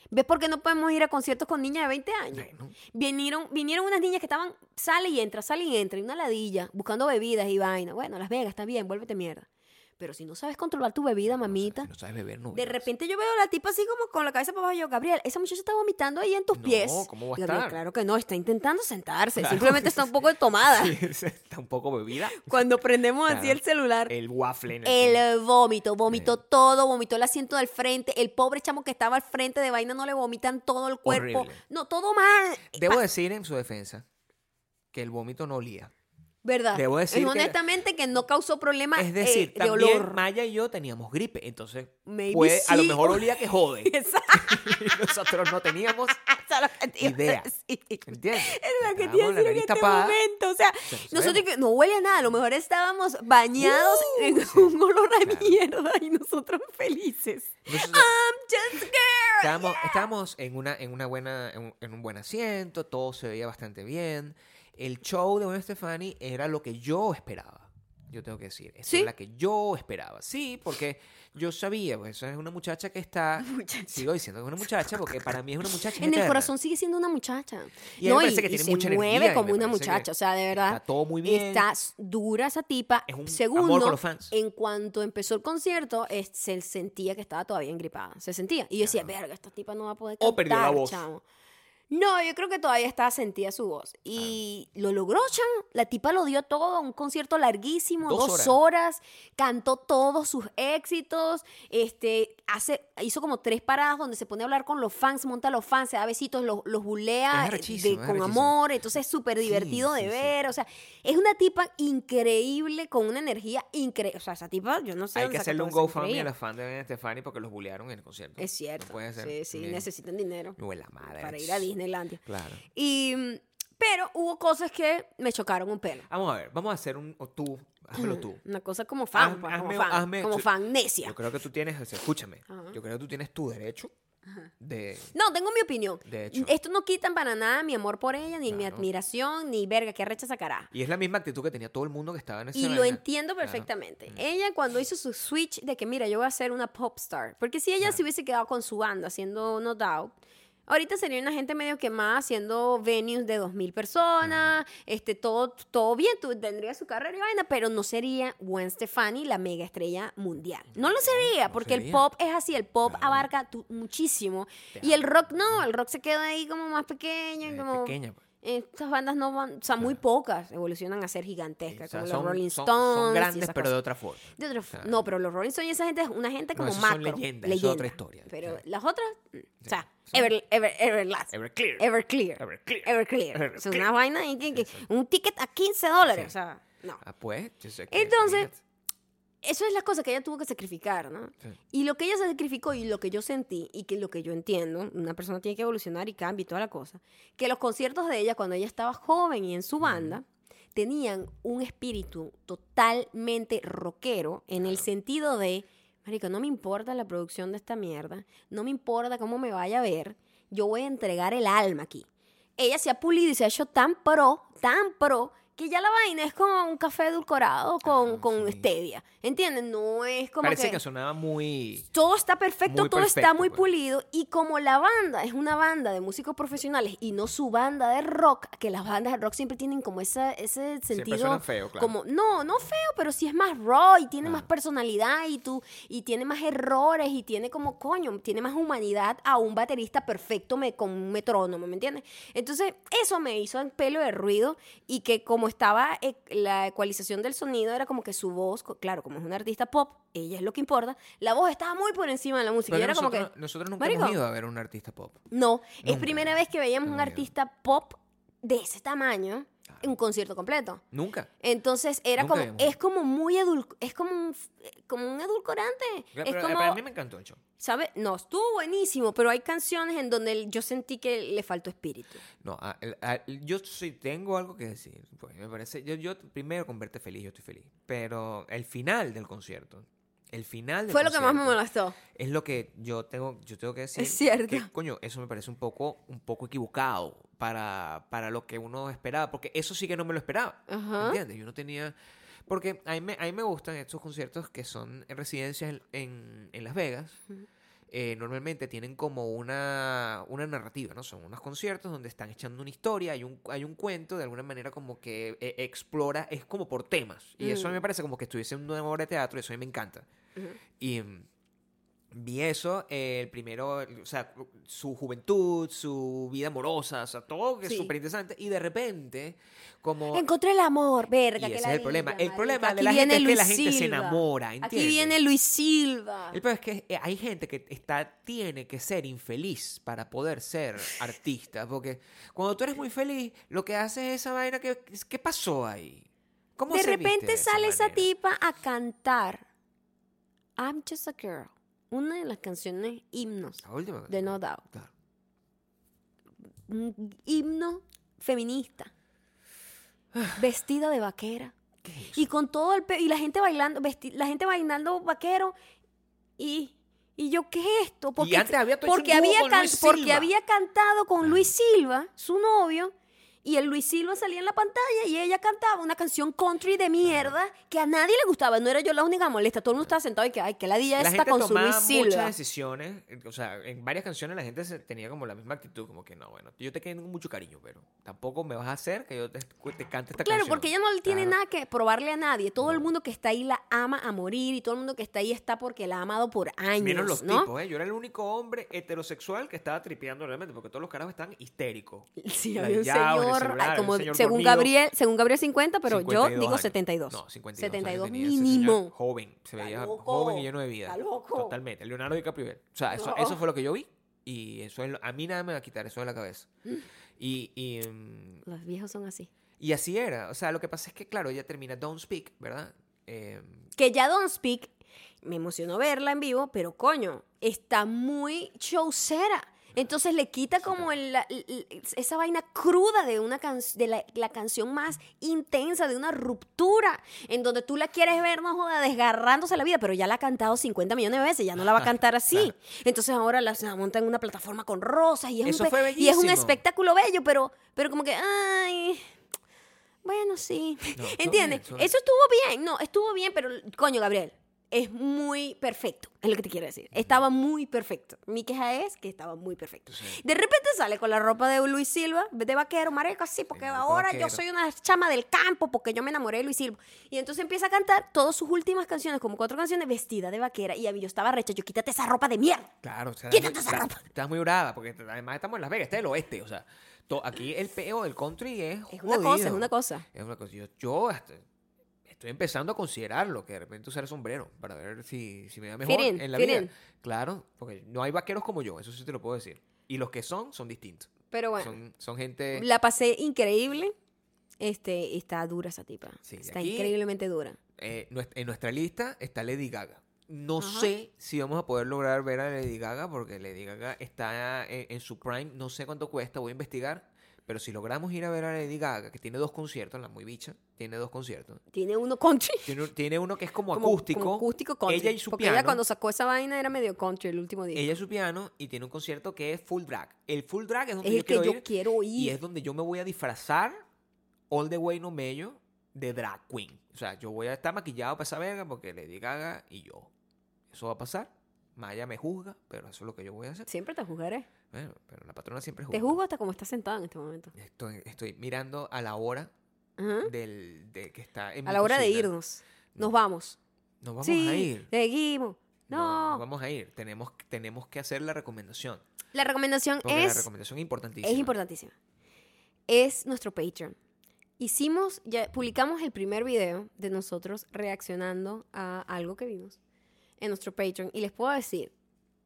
[SPEAKER 1] ¿Ves por qué no podemos ir a conciertos con niñas de 20 años?
[SPEAKER 2] Bueno,
[SPEAKER 1] Vinieron, vinieron unas niñas que estaban, sale y entra, sale y entra, y una ladilla, buscando bebidas y vaina. Bueno, Las Vegas, está bien, vuélvete mierda. Pero si no sabes controlar tu bebida, mamita.
[SPEAKER 2] no sabes beber, no
[SPEAKER 1] De
[SPEAKER 2] bebas.
[SPEAKER 1] repente yo veo a la tipa así como con la cabeza para abajo. y Yo, Gabriel, esa muchacha está vomitando ahí en tus
[SPEAKER 2] No,
[SPEAKER 1] pies.
[SPEAKER 2] ¿cómo va a
[SPEAKER 1] Gabriel,
[SPEAKER 2] estar?
[SPEAKER 1] claro que no, está intentando sentarse.
[SPEAKER 2] Claro.
[SPEAKER 1] Simplemente está un poco tomada.
[SPEAKER 2] Sí, está un poco bebida.
[SPEAKER 1] Cuando prendemos así el celular.
[SPEAKER 2] El waffle en el
[SPEAKER 1] El vómito, vomitó todo, vomitó el asiento del frente, el pobre chamo que estaba al frente de vaina no le vomitan todo el cuerpo.
[SPEAKER 2] Horrible.
[SPEAKER 1] No, todo mal.
[SPEAKER 2] Debo decir en su defensa que el vómito no olía.
[SPEAKER 1] ¿Verdad?
[SPEAKER 2] debo decir
[SPEAKER 1] Es honestamente que no causó problema
[SPEAKER 2] Es decir,
[SPEAKER 1] eh, de
[SPEAKER 2] también
[SPEAKER 1] olor.
[SPEAKER 2] Maya y yo teníamos gripe, entonces
[SPEAKER 1] Maybe
[SPEAKER 2] puede- a lo
[SPEAKER 1] sí.
[SPEAKER 2] mejor olía que jode.
[SPEAKER 1] Exacto.
[SPEAKER 2] y nosotros no teníamos,
[SPEAKER 1] Eso es lo que te iba a
[SPEAKER 2] Idea.
[SPEAKER 1] decir.
[SPEAKER 2] ¿entiendes?
[SPEAKER 1] Es lo que te
[SPEAKER 2] Estábamos
[SPEAKER 1] iba a
[SPEAKER 2] la
[SPEAKER 1] decir en
[SPEAKER 2] nariz
[SPEAKER 1] este
[SPEAKER 2] tapada.
[SPEAKER 1] momento. O sea,
[SPEAKER 2] no
[SPEAKER 1] nosotros que no huele a nada. A lo mejor estábamos bañados en
[SPEAKER 2] Uh, sí.
[SPEAKER 1] un olor a
[SPEAKER 2] Claro.
[SPEAKER 1] mierda y nosotros felices.
[SPEAKER 2] Nosotros
[SPEAKER 1] I'm just scared.
[SPEAKER 2] estábamos, estábamos en, una, en, una buena, en, un, en un buen asiento, todo se veía bastante bien. El show de Gwen Stefani era lo que yo esperaba. Yo tengo que decir, esa
[SPEAKER 1] ¿Sí?
[SPEAKER 2] es la que yo esperaba. Sí, porque yo sabía, pues esa es una muchacha que está.
[SPEAKER 1] Muchacha.
[SPEAKER 2] Sigo diciendo que es una muchacha porque para mí es una muchacha.
[SPEAKER 1] En el
[SPEAKER 2] eterna.
[SPEAKER 1] corazón sigue siendo una muchacha.
[SPEAKER 2] Y
[SPEAKER 1] no,
[SPEAKER 2] me parece
[SPEAKER 1] y,
[SPEAKER 2] que
[SPEAKER 1] y
[SPEAKER 2] tiene
[SPEAKER 1] se
[SPEAKER 2] mucha
[SPEAKER 1] mueve
[SPEAKER 2] energía y
[SPEAKER 1] como una muchacha. O sea, de verdad.
[SPEAKER 2] Está todo muy bien.
[SPEAKER 1] Está dura esa tipa.
[SPEAKER 2] Es un
[SPEAKER 1] Segundo,
[SPEAKER 2] amor los fans.
[SPEAKER 1] en cuanto empezó el concierto, es- se sentía que estaba todavía engripada. Se sentía. Y yo decía, verga, esta tipa no va a poder
[SPEAKER 2] O
[SPEAKER 1] cantar,
[SPEAKER 2] perdió la voz.
[SPEAKER 1] chamo". No, yo creo que todavía estaba sentía su voz. Y lo logró, chamo. La tipa lo dio todo, un concierto larguísimo,
[SPEAKER 2] Dos
[SPEAKER 1] dos,
[SPEAKER 2] horas.
[SPEAKER 1] horas. cantó todos sus éxitos, este, hace, hizo como tres paradas donde se pone a hablar con los fans, monta a los fans, se da besitos, los, los bulea de- con amor, entonces es súper divertido
[SPEAKER 2] sí,
[SPEAKER 1] de
[SPEAKER 2] sí.
[SPEAKER 1] ver, o sea, es una tipa increíble, con una energía increíble, o sea, esa tipa, yo no sé
[SPEAKER 2] Hay que hacerle un GoFundMe a los fans de Gwen Stefani porque los bullearon en el concierto.
[SPEAKER 1] Es cierto,
[SPEAKER 2] No puede ser.
[SPEAKER 1] sí, sí, necesitan dinero
[SPEAKER 2] huele la madre.
[SPEAKER 1] para ir a Disneylandia.
[SPEAKER 2] Claro.
[SPEAKER 1] Y, mm, pero hubo cosas que me chocaron un pelo.
[SPEAKER 2] Vamos a ver, vamos a hacer un. O tú, házmelo tú.
[SPEAKER 1] Una cosa como fan,
[SPEAKER 2] Haz-
[SPEAKER 1] pues, como
[SPEAKER 2] hazme-
[SPEAKER 1] fan,
[SPEAKER 2] hazme-
[SPEAKER 1] como fan necia.
[SPEAKER 2] Yo creo que tú tienes. o sea, escúchame.
[SPEAKER 1] Ajá.
[SPEAKER 2] Yo creo que tú tienes tu derecho de.
[SPEAKER 1] No, tengo mi opinión.
[SPEAKER 2] De hecho.
[SPEAKER 1] Esto no quitan para nada mi amor por ella, ni mi
[SPEAKER 2] Claro.
[SPEAKER 1] admiración, ni verga, que arrecha sacará.
[SPEAKER 2] Y es la misma actitud que tenía todo el mundo que estaba en ese
[SPEAKER 1] Y lo entiendo perfectamente. Ella cuando hizo su switch de que, mira, yo voy a ser una pop star. Porque si ella se hubiese quedado con su banda haciendo No Doubt, Ahorita sería una gente medio quemada haciendo venues de 2.000 personas, este, todo, todo bien, tú tendría su carrera y vaina, pero no sería Gwen Stefani la mega estrella mundial. No lo sería,
[SPEAKER 2] no
[SPEAKER 1] porque el pop es así, el pop
[SPEAKER 2] Claro.
[SPEAKER 1] abarca tu- muchísimo. Y el rock no, el rock se queda ahí como más pequeño,
[SPEAKER 2] Es
[SPEAKER 1] como...
[SPEAKER 2] pequeña, pues.
[SPEAKER 1] Estas bandas no van, o sea, muy pocas evolucionan a ser
[SPEAKER 2] O
[SPEAKER 1] gigantescas,
[SPEAKER 2] sea,
[SPEAKER 1] como
[SPEAKER 2] son,
[SPEAKER 1] los Rolling
[SPEAKER 2] son-
[SPEAKER 1] Stones.
[SPEAKER 2] son
[SPEAKER 1] y
[SPEAKER 2] grandes, pero de otra forma.
[SPEAKER 1] De otra
[SPEAKER 2] O sea,
[SPEAKER 1] f- no, pero los Rolling Stones y esa gente es una gente
[SPEAKER 2] No,
[SPEAKER 1] como
[SPEAKER 2] son
[SPEAKER 1] macro.
[SPEAKER 2] leyendas, eso es otra historia.
[SPEAKER 1] Pero
[SPEAKER 2] Sí.
[SPEAKER 1] las otras, mm, o sea. Ever, Ever, Everlast.
[SPEAKER 2] Everclear.
[SPEAKER 1] Everclear.
[SPEAKER 2] Everclear.
[SPEAKER 1] Everclear.
[SPEAKER 2] Everclear.
[SPEAKER 1] Es una vaina que, que- un ticket a 15 dólares. O sea, no.
[SPEAKER 2] Ah, pues. yo sé que-
[SPEAKER 1] Entonces. Eso es la cosa que ella tuvo que sacrificar, ¿no?
[SPEAKER 2] Sí.
[SPEAKER 1] Y lo que ella sacrificó y lo que yo sentí y que lo que yo entiendo, una persona tiene que evolucionar y cambia y toda la cosa, que los conciertos de ella cuando ella estaba joven y en su banda tenían un espíritu totalmente rockero en el sentido de, marico, no me importa la producción de esta mierda, no me importa cómo me vaya a ver, yo voy a entregar el alma aquí. Ella se ha pulido y se ha hecho tan pro, tan pro, que ya la vaina es como un café edulcorado con,
[SPEAKER 2] Ah,
[SPEAKER 1] con
[SPEAKER 2] sí.
[SPEAKER 1] stevia. ¿Entienden? No es como
[SPEAKER 2] Parece
[SPEAKER 1] que...
[SPEAKER 2] que sonaba muy.
[SPEAKER 1] Todo está perfecto, todo está
[SPEAKER 2] perfecto,
[SPEAKER 1] muy
[SPEAKER 2] pues.
[SPEAKER 1] pulido. Y como la banda es una banda de músicos profesionales y no su banda de rock, que las bandas de rock siempre tienen como esa, ese sentido.
[SPEAKER 2] suenan feo, claro.
[SPEAKER 1] Como, no, no feo, pero sí es más raw y tiene
[SPEAKER 2] Ah.
[SPEAKER 1] más personalidad y tú, y tiene más errores y tiene como, coño, tiene más humanidad a un baterista perfecto me, con un metrónomo, ¿me entiendes? Entonces, eso me hizo el pelo de ruido y que como estaba eh, la ecualización del sonido, era como que su voz, claro, como es una artista pop, ella es lo que importa, la voz estaba muy por encima de la música.
[SPEAKER 2] Pero
[SPEAKER 1] y era como
[SPEAKER 2] nosotros,
[SPEAKER 1] que,
[SPEAKER 2] nosotros nunca
[SPEAKER 1] marico,
[SPEAKER 2] hemos ido a ver un artista pop.
[SPEAKER 1] no, es
[SPEAKER 2] Nunca.
[SPEAKER 1] primera vez que veíamos un artista pop de ese tamaño un concierto completo.
[SPEAKER 2] Nunca.
[SPEAKER 1] Entonces era
[SPEAKER 2] Nunca
[SPEAKER 1] como, es como muy edul, es como un, como un edulcorante.
[SPEAKER 2] Pero,
[SPEAKER 1] es
[SPEAKER 2] pero
[SPEAKER 1] como,
[SPEAKER 2] a mí me encantó el show.
[SPEAKER 1] ¿sabes? No, estuvo buenísimo, pero hay canciones en donde yo sentí que le faltó espíritu.
[SPEAKER 2] No, a- a- yo sí tengo algo que decir. Pues me parece. Yo, yo primero con verte feliz, yo estoy feliz. Pero el final del concierto. El final del
[SPEAKER 1] Fue lo que más me molestó.
[SPEAKER 2] Es lo que yo tengo, yo tengo que decir.
[SPEAKER 1] Es cierto.
[SPEAKER 2] Que, coño, eso me parece un poco, un poco equivocado para, para lo que uno esperaba. Porque eso sí que no me lo esperaba.
[SPEAKER 1] Ajá.
[SPEAKER 2] ¿Entiendes? Yo no tenía. Porque a mí, me, a mí me gustan estos conciertos que son en residencias en, en- en Las Vegas. Eh, normalmente tienen como una, una narrativa, ¿no? Son unos conciertos donde están echando una historia, hay un, hay un cuento, de alguna manera como que eh, explora, es como por temas. Y eso a mí me parece como que estuviese en una obra de teatro y eso a mí me encanta. Y mm, vi eso, eh, el primero, o sea, su juventud, su vida amorosa, o sea, todo que es
[SPEAKER 1] Sí.
[SPEAKER 2] súper interesante. Y de repente, como...
[SPEAKER 1] Encontré el amor, verga.
[SPEAKER 2] Y
[SPEAKER 1] que
[SPEAKER 2] ese es el problema. El problema
[SPEAKER 1] marica.
[SPEAKER 2] de la
[SPEAKER 1] Aquí
[SPEAKER 2] gente
[SPEAKER 1] viene
[SPEAKER 2] es que la
[SPEAKER 1] Luis
[SPEAKER 2] gente se
[SPEAKER 1] Silva.
[SPEAKER 2] enamora,
[SPEAKER 1] Aquí
[SPEAKER 2] ¿entiendes?
[SPEAKER 1] viene Luis Silva.
[SPEAKER 2] El problema es que eh, hay gente que está, tiene que ser infeliz para poder ser artista. Porque cuando tú eres muy feliz, lo que haces es esa vaina que... ¿Qué pasó ahí? ¿Cómo
[SPEAKER 1] de
[SPEAKER 2] se viste
[SPEAKER 1] repente
[SPEAKER 2] de esa
[SPEAKER 1] sale esa
[SPEAKER 2] manera?
[SPEAKER 1] tipa a cantar I'm Just a Girl, una de las canciones himnos
[SPEAKER 2] La última
[SPEAKER 1] de No Doubt.
[SPEAKER 2] Claro.
[SPEAKER 1] Un himno feminista. Vestida de vaquera. Y con todo el pe y la gente bailando, la gente bailando vaquero y y yo qué es esto? Porque,
[SPEAKER 2] antes había
[SPEAKER 1] porque había porque
[SPEAKER 2] Silva.
[SPEAKER 1] había cantado con
[SPEAKER 2] Ah.
[SPEAKER 1] Luis Silva, su novio, y el Luis Silva salía en la pantalla y ella cantaba una canción country de mierda que a nadie le gustaba. No era yo la única molesta. Todo el mundo estaba sentado y que, ay, que la día
[SPEAKER 2] La gente
[SPEAKER 1] con su Luis
[SPEAKER 2] muchas
[SPEAKER 1] Silva.
[SPEAKER 2] decisiones, eh, o sea, en varias canciones la gente tenía como la misma actitud, como que no, bueno, yo te tengo mucho cariño, pero tampoco me vas a hacer que yo te, te cante esta
[SPEAKER 1] Claro,
[SPEAKER 2] canción.
[SPEAKER 1] porque ella no le tiene
[SPEAKER 2] Claro.
[SPEAKER 1] nada que probarle a nadie. Todo el mundo que está ahí la ama a morir y todo el mundo que está ahí está porque la ha amado por años,
[SPEAKER 2] Menos los
[SPEAKER 1] ¿no?
[SPEAKER 2] tipos, ¿eh? Yo era el único hombre heterosexual que estaba tripeando realmente, porque todos los carajos están histéricos.
[SPEAKER 1] Sí, había un
[SPEAKER 2] llave celular,
[SPEAKER 1] ay, como
[SPEAKER 2] señor
[SPEAKER 1] según
[SPEAKER 2] dormido.
[SPEAKER 1] Gabriel, según Gabriel 50, pero yo
[SPEAKER 2] 52
[SPEAKER 1] digo
[SPEAKER 2] años.
[SPEAKER 1] 72.
[SPEAKER 2] No, 52.
[SPEAKER 1] 72
[SPEAKER 2] años tenía
[SPEAKER 1] mínimo.
[SPEAKER 2] Joven, se veía
[SPEAKER 1] loco,
[SPEAKER 2] joven y lleno de vida.
[SPEAKER 1] está loco.
[SPEAKER 2] Totalmente. Leonardo DiCaprio. O sea, eso,
[SPEAKER 1] No.
[SPEAKER 2] eso fue lo que yo vi. Y eso es lo- a mí nada me va a quitar eso de la cabeza. Y, y, mm,
[SPEAKER 1] Los viejos son así.
[SPEAKER 2] y así era. O sea, lo que pasa es que, claro, ella termina Don't Speak, ¿verdad? Eh,
[SPEAKER 1] Que ya Don't Speak, me emocionó verla en vivo, pero coño, está muy showcera. Entonces le quita como el- la- el- esa vaina cruda de una can- de la, la canción más intensa, de una ruptura, en donde tú la quieres ver, no joda, desgarrándose la vida, pero ya la ha cantado 50 millones de veces, ya no la va a cantar así.
[SPEAKER 2] Claro.
[SPEAKER 1] Entonces ahora la, se la monta en una plataforma con rosas y es,
[SPEAKER 2] Eso
[SPEAKER 1] un,
[SPEAKER 2] fue
[SPEAKER 1] y es un espectáculo bello, pero, pero como que, ay, bueno, sí.
[SPEAKER 2] No,
[SPEAKER 1] ¿Entiendes?
[SPEAKER 2] bien, bien.
[SPEAKER 1] Eso estuvo bien, no, estuvo bien, pero coño, Gabriel, es muy perfecto, es lo que te quiero decir. Estaba muy perfecto. Mi queja es que estaba muy perfecto.
[SPEAKER 2] Sí.
[SPEAKER 1] De repente sale con la ropa de Luis Silva, de vaquero, marico, así, porque
[SPEAKER 2] Sí, ropa
[SPEAKER 1] ahora
[SPEAKER 2] vaquero.
[SPEAKER 1] yo soy una chama del campo, porque yo me enamoré de Luis Silva. Y entonces empieza a cantar todas sus últimas canciones, como cuatro canciones, vestida de vaquera. Y a mí yo estaba recha, yo quítate esa ropa de mierda.
[SPEAKER 2] Claro, o sea,
[SPEAKER 1] Quítate esa ropa.
[SPEAKER 2] Estás muy brava, porque además estamos en Las Vegas, este es el oeste, o sea, to- aquí el peo del country es
[SPEAKER 1] Es una cosa, es una cosa.
[SPEAKER 2] Es una cosa. Yo, yo hasta estoy empezando a considerarlo, que de repente usar el sombrero para ver si, si me da mejor
[SPEAKER 1] in,
[SPEAKER 2] en la vida.
[SPEAKER 1] in.
[SPEAKER 2] Claro, porque no hay vaqueros como yo, eso sí te lo puedo decir. Y los que son, son distintos.
[SPEAKER 1] Pero bueno,
[SPEAKER 2] Son, son gente...
[SPEAKER 1] la pasé increíble. Este, está dura esa tipa.
[SPEAKER 2] Sí,
[SPEAKER 1] está
[SPEAKER 2] aquí-
[SPEAKER 1] increíblemente dura.
[SPEAKER 2] eh, en nuestra lista está Lady Gaga. No
[SPEAKER 1] Ajá.
[SPEAKER 2] sé si vamos a poder lograr ver a Lady Gaga, porque Lady Gaga está en, en su prime. No sé cuánto cuesta, voy a investigar. Pero si logramos ir a ver a Lady Gaga, que tiene dos conciertos, la muy bicha, tiene dos conciertos.
[SPEAKER 1] Tiene uno country.
[SPEAKER 2] Tiene, tiene uno que es como,
[SPEAKER 1] Como-
[SPEAKER 2] acústico.
[SPEAKER 1] como acústico country.
[SPEAKER 2] Ella y su
[SPEAKER 1] porque
[SPEAKER 2] piano.
[SPEAKER 1] ella cuando sacó esa vaina era medio country el último día.
[SPEAKER 2] Ella y su piano y tiene un concierto que es full drag. El full drag es donde
[SPEAKER 1] es
[SPEAKER 2] yo
[SPEAKER 1] el que
[SPEAKER 2] quiero
[SPEAKER 1] yo
[SPEAKER 2] ir
[SPEAKER 1] quiero
[SPEAKER 2] y
[SPEAKER 1] ir.
[SPEAKER 2] es donde yo me voy a disfrazar all the way no mello de drag queen. O sea, yo voy a estar maquillado para esa verga porque Lady Gaga y yo. Eso va a pasar. Maya me juzga, pero eso es lo que yo voy a hacer.
[SPEAKER 1] Siempre te juzgaré.
[SPEAKER 2] Bueno, pero la patrona siempre juzga.
[SPEAKER 1] Te juzgo hasta como estás sentado en este momento.
[SPEAKER 2] Estoy, estoy mirando a la hora
[SPEAKER 1] Ajá.
[SPEAKER 2] del, de que está en
[SPEAKER 1] A
[SPEAKER 2] mi
[SPEAKER 1] la hora de
[SPEAKER 2] cocina.
[SPEAKER 1] irnos. Nos vamos.
[SPEAKER 2] Nos vamos
[SPEAKER 1] sí,
[SPEAKER 2] a ir.
[SPEAKER 1] seguimos. No.
[SPEAKER 2] nos vamos a ir. Tenemos, tenemos que hacer la recomendación.
[SPEAKER 1] La recomendación
[SPEAKER 2] Porque la
[SPEAKER 1] es,
[SPEAKER 2] recomendación es importantísima.
[SPEAKER 1] es importantísima. Es nuestro Patreon. Hicimos, ya publicamos el primer video de nosotros reaccionando a algo que vimos en nuestro Patreon. Y les puedo decir,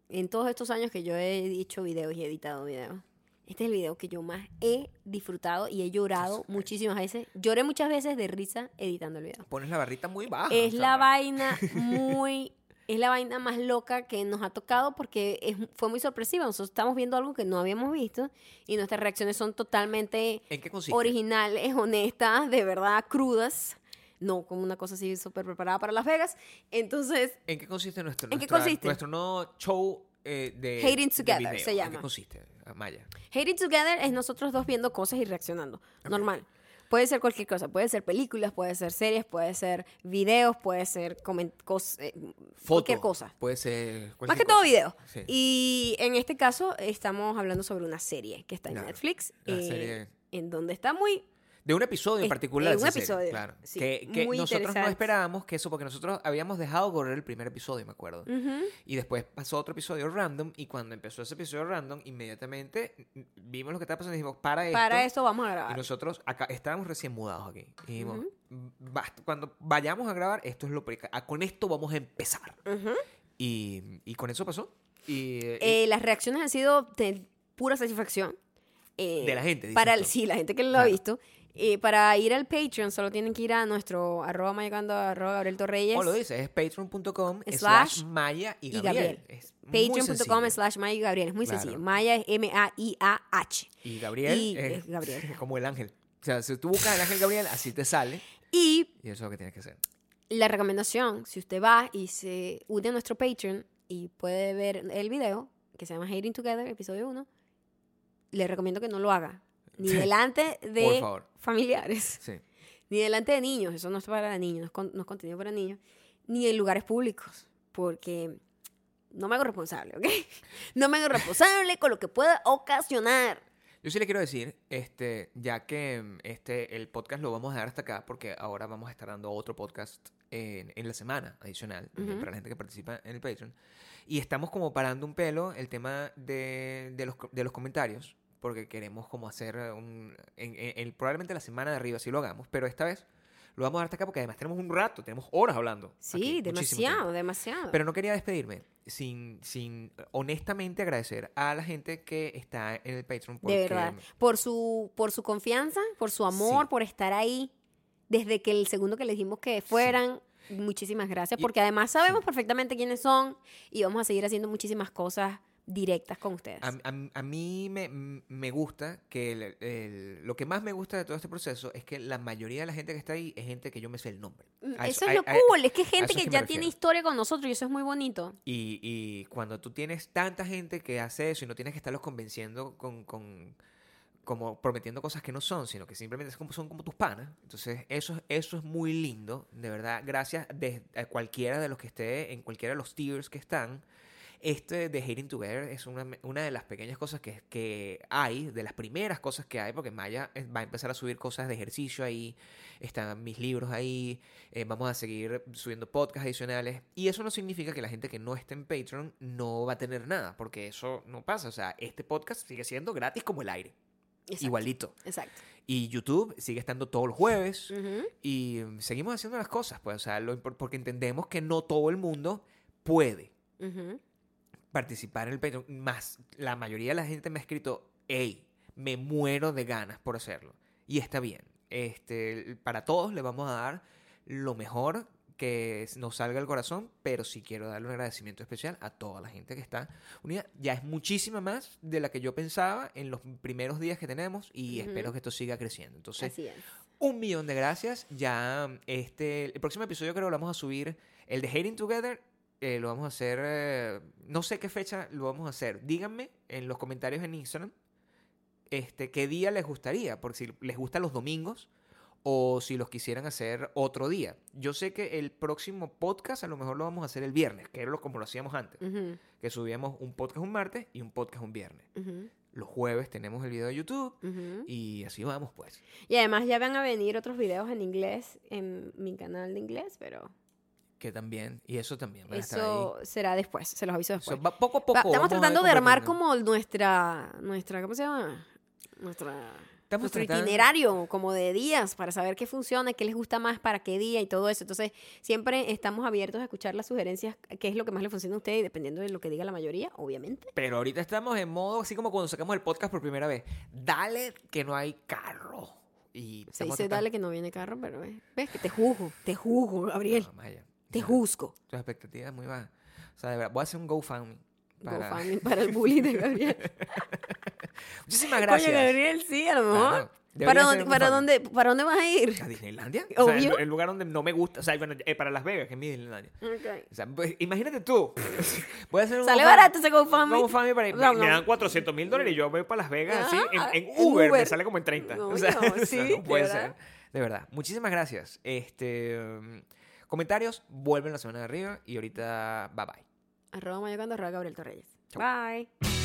[SPEAKER 1] en todos estos años que yo he dicho videos y he editado videos, este es el video que yo más he disfrutado y he llorado muchísimas veces. Lloré muchas veces de risa editando el video.
[SPEAKER 2] Pones la barrita muy baja.
[SPEAKER 1] Es
[SPEAKER 2] o sea,
[SPEAKER 1] la vaina muy. Es la vaina más loca que nos ha tocado porque es- fue muy sorpresiva. Nosotros estamos viendo algo que no habíamos visto y nuestras reacciones son totalmente
[SPEAKER 2] ¿En qué consiste?
[SPEAKER 1] originales, honestas, de verdad crudas. No como una cosa así súper preparada para Las Vegas. Entonces,
[SPEAKER 2] ¿En qué consiste nuestro,
[SPEAKER 1] ¿En qué
[SPEAKER 2] nuestra-
[SPEAKER 1] consiste?
[SPEAKER 2] nuestro nuevo show eh, de
[SPEAKER 1] Hating Together se
[SPEAKER 2] ¿En
[SPEAKER 1] llama.
[SPEAKER 2] qué consiste, Maya?
[SPEAKER 1] Hate It Together es nosotros dos viendo cosas y reaccionando. Normal. Puede ser cualquier cosa. Puede ser películas, puede ser series, puede ser videos, puede ser cos- eh, cualquier cosa.
[SPEAKER 2] Puede ser
[SPEAKER 1] Más
[SPEAKER 2] cualquier
[SPEAKER 1] que todo
[SPEAKER 2] cosa.
[SPEAKER 1] video.
[SPEAKER 2] Sí.
[SPEAKER 1] Y en este caso estamos hablando sobre una serie que está en
[SPEAKER 2] Claro,
[SPEAKER 1] Netflix. eh,
[SPEAKER 2] serie-
[SPEAKER 1] En donde está muy...
[SPEAKER 2] De un episodio en particular. de
[SPEAKER 1] un
[SPEAKER 2] serie,
[SPEAKER 1] episodio,
[SPEAKER 2] claro.
[SPEAKER 1] sí,
[SPEAKER 2] que que
[SPEAKER 1] muy
[SPEAKER 2] nosotros no esperábamos que eso, porque nosotros habíamos dejado correr el primer episodio, me acuerdo.
[SPEAKER 1] Ujú.
[SPEAKER 2] Y después pasó otro episodio random. Y cuando empezó ese episodio random, inmediatamente vimos lo que estaba pasando y dijimos, para esto.
[SPEAKER 1] Para esto vamos a
[SPEAKER 2] Y
[SPEAKER 1] grabar.
[SPEAKER 2] nosotros acá estábamos recién mudados aquí. Y dijimos,
[SPEAKER 1] Ujú.
[SPEAKER 2] "Basta, cuando vayamos a grabar, esto es lo con esto vamos a empezar.
[SPEAKER 1] Ujú.
[SPEAKER 2] Y, y con eso pasó. Y, eh,
[SPEAKER 1] Eh, las reacciones han sido de pura satisfacción. Eh,
[SPEAKER 2] De la gente,
[SPEAKER 1] Para el, sí, la gente que lo ha
[SPEAKER 2] Claro.
[SPEAKER 1] visto. Eh, para ir al Patreon solo tienen que ir a nuestro arroba mayacando arroba Gabriel Torreyes.
[SPEAKER 2] o lo dice, es patreon.com
[SPEAKER 1] Slash
[SPEAKER 2] Maya y
[SPEAKER 1] y
[SPEAKER 2] Gabriel.
[SPEAKER 1] Patreon.com slash Maya y Gabriel. Es muy
[SPEAKER 2] Claro.
[SPEAKER 1] sencillo. Maya es M-A-I-A-H.
[SPEAKER 2] Y Gabriel
[SPEAKER 1] Y
[SPEAKER 2] es,
[SPEAKER 1] es Gabriel.
[SPEAKER 2] como el ángel. O sea, si tú buscas el ángel Gabriel, así te sale.
[SPEAKER 1] Y
[SPEAKER 2] Y eso es lo que tienes que hacer.
[SPEAKER 1] la recomendación, si usted va y se une a nuestro Patreon y puede ver el video, que se llama Hating Together, episodio 1, le recomiendo que no lo haga. Ni
[SPEAKER 2] Sí.
[SPEAKER 1] delante de familiares,
[SPEAKER 2] Sí.
[SPEAKER 1] ni delante de niños, eso no es para niños, no es, con- no es contenido para niños, ni en lugares públicos, porque no me hago responsable, ¿ok? No me hago responsable con lo que pueda ocasionar.
[SPEAKER 2] Yo sí le quiero decir, este, ya que mm, este, el podcast lo vamos a dar hasta acá, porque ahora vamos a estar dando otro podcast en, en la semana adicional,
[SPEAKER 1] Ujú.
[SPEAKER 2] para la gente que participa en el Patreon. Y estamos como parando un pelo el tema de, de los, de los comentarios, porque queremos como hacer un... En, en- en- probablemente la semana de arriba sí lo hagamos, pero esta vez lo vamos a dar hasta acá porque además tenemos un rato, tenemos horas hablando.
[SPEAKER 1] Sí,
[SPEAKER 2] aquí,
[SPEAKER 1] demasiado, demasiado.
[SPEAKER 2] Pero no quería despedirme sin, sin honestamente agradecer a la gente que está en el Patreon. Porque,
[SPEAKER 1] De verdad. Por su, por su confianza, por su amor,
[SPEAKER 2] Sí.
[SPEAKER 1] por estar ahí. Desde que el segundo que les dijimos que fueran. Muchísimas gracias. Porque además sabemos perfectamente quiénes son. Y vamos a seguir haciendo muchísimas cosas directas con ustedes.
[SPEAKER 2] A, a- a mí me, me gusta que el- el- lo que más me gusta de todo este proceso es que la mayoría de la gente que está ahí es gente que yo me sé el nombre. A
[SPEAKER 1] eso, es lo cool. Es que gente
[SPEAKER 2] es
[SPEAKER 1] que
[SPEAKER 2] que
[SPEAKER 1] ya tiene historia con nosotros y eso es muy bonito.
[SPEAKER 2] Y, y cuando tú tienes tanta gente que hace eso y no tienes que estarlos convenciendo con, con, como prometiendo cosas que no son, sino que simplemente como, son como tus panas. Entonces, eso, eso es muy lindo, de verdad. Gracias de, a cualquiera de los que esté en cualquiera de los tiers que están. Este de Hating Together es una, una de las pequeñas cosas que, que hay, de las primeras cosas que hay, porque Maya eh, va a empezar a subir cosas de ejercicio ahí, están mis libros ahí, eh, vamos a seguir subiendo podcasts adicionales. Y eso no significa que la gente que no esté en Patreon no va a tener nada, porque eso no pasa. O sea, este podcast sigue siendo gratis como el aire,
[SPEAKER 1] Exacto,
[SPEAKER 2] igualito.
[SPEAKER 1] Exacto.
[SPEAKER 2] Y YouTube sigue estando todos los jueves.
[SPEAKER 1] Ujú.
[SPEAKER 2] Y mm, seguimos haciendo las cosas, pues, o sea, lo porque entendemos que no todo el mundo puede
[SPEAKER 1] Ujú.
[SPEAKER 2] Participar en el Patreon. Más, la mayoría de la gente me ha escrito, hey, me muero de ganas por hacerlo. Y está bien. Este, para todos le vamos a dar lo mejor que nos salga del corazón, pero sí quiero darle un agradecimiento especial a toda la gente que está unida. Ya es muchísima más de la que yo pensaba en los primeros días que tenemos y
[SPEAKER 1] Ujú.
[SPEAKER 2] espero que esto siga creciendo. Entonces,
[SPEAKER 1] Así es.
[SPEAKER 2] un millón de gracias. Ya este, el próximo episodio creo que lo vamos a subir. El de Hating Together eh, lo vamos a hacer. eh, no sé qué fecha lo vamos a hacer. Díganme en los comentarios en Instagram este, qué día les gustaría. Por si les gustan los domingos o si los quisieran hacer otro día. Yo sé que el próximo podcast a lo mejor lo vamos a hacer el viernes, que era lo, como lo hacíamos antes. Que subíamos un podcast un martes y un podcast un viernes. Los jueves tenemos el video de YouTube y así vamos pues.
[SPEAKER 1] Y además ya van a venir otros videos en inglés en mi canal de inglés, pero
[SPEAKER 2] Que también, y eso también va a estar ahí.
[SPEAKER 1] eso será después, se los aviso
[SPEAKER 2] O
[SPEAKER 1] después.
[SPEAKER 2] sea, va- poco a
[SPEAKER 1] Va-
[SPEAKER 2] poco.
[SPEAKER 1] estamos tratando de armar como nuestra, nuestra, ¿cómo se llama? Nuestra,
[SPEAKER 2] Estamos
[SPEAKER 1] nuestro
[SPEAKER 2] tratando-
[SPEAKER 1] itinerario como de días para saber qué funciona, qué les gusta más para qué día y todo eso. Entonces, siempre estamos abiertos a escuchar las sugerencias, qué es lo que más le funciona a ustedes, y dependiendo de lo que diga la mayoría, obviamente.
[SPEAKER 2] Pero ahorita estamos en modo así como cuando sacamos el podcast por primera vez. Dale que no hay carro. Y
[SPEAKER 1] Se dice
[SPEAKER 2] tratando-
[SPEAKER 1] dale que no viene carro, pero ves, ves que te juzgo, te juzgo, Gabriel,
[SPEAKER 2] No, Maya,
[SPEAKER 1] te juzgo.
[SPEAKER 2] Tus expectativas muy bajas. O sea, de verdad, voy a hacer un GoFundMe. Para...
[SPEAKER 1] GoFundMe para el bullying de Gabriel.
[SPEAKER 2] Muchísimas gracias.
[SPEAKER 1] Coño, Gabriel, sí, a lo mejor. ¿Para, dónde, para, dónde, ¿Para dónde vas a ir?
[SPEAKER 2] ¿A Disneylandia? O sea, el, lugar donde no me gusta. O sea, bueno, eh, para Las Vegas, que es mi Disneylandia.
[SPEAKER 1] Ok.
[SPEAKER 2] O sea, pues, imagínate tú. Voy a hacer un
[SPEAKER 1] Sale
[SPEAKER 2] GoFundMe-
[SPEAKER 1] barato ese GoFundMe.
[SPEAKER 2] GoFundMe para
[SPEAKER 1] No,
[SPEAKER 2] me
[SPEAKER 1] no.
[SPEAKER 2] dan 400 mil dólares y yo voy para Las Vegas así. En, Uber, me sale como en 30.
[SPEAKER 1] No,
[SPEAKER 2] o sea,
[SPEAKER 1] no,
[SPEAKER 2] o sea,
[SPEAKER 1] sí,
[SPEAKER 2] no
[SPEAKER 1] ¿de
[SPEAKER 2] puede
[SPEAKER 1] verdad?
[SPEAKER 2] ser. De verdad. Muchísimas gracias. Este, um, comentarios, vuelven la semana de arriba y ahorita bye bye.
[SPEAKER 1] Arroba mayocando, arroba Gabriel Torreyes.
[SPEAKER 2] Chau.
[SPEAKER 1] Bye.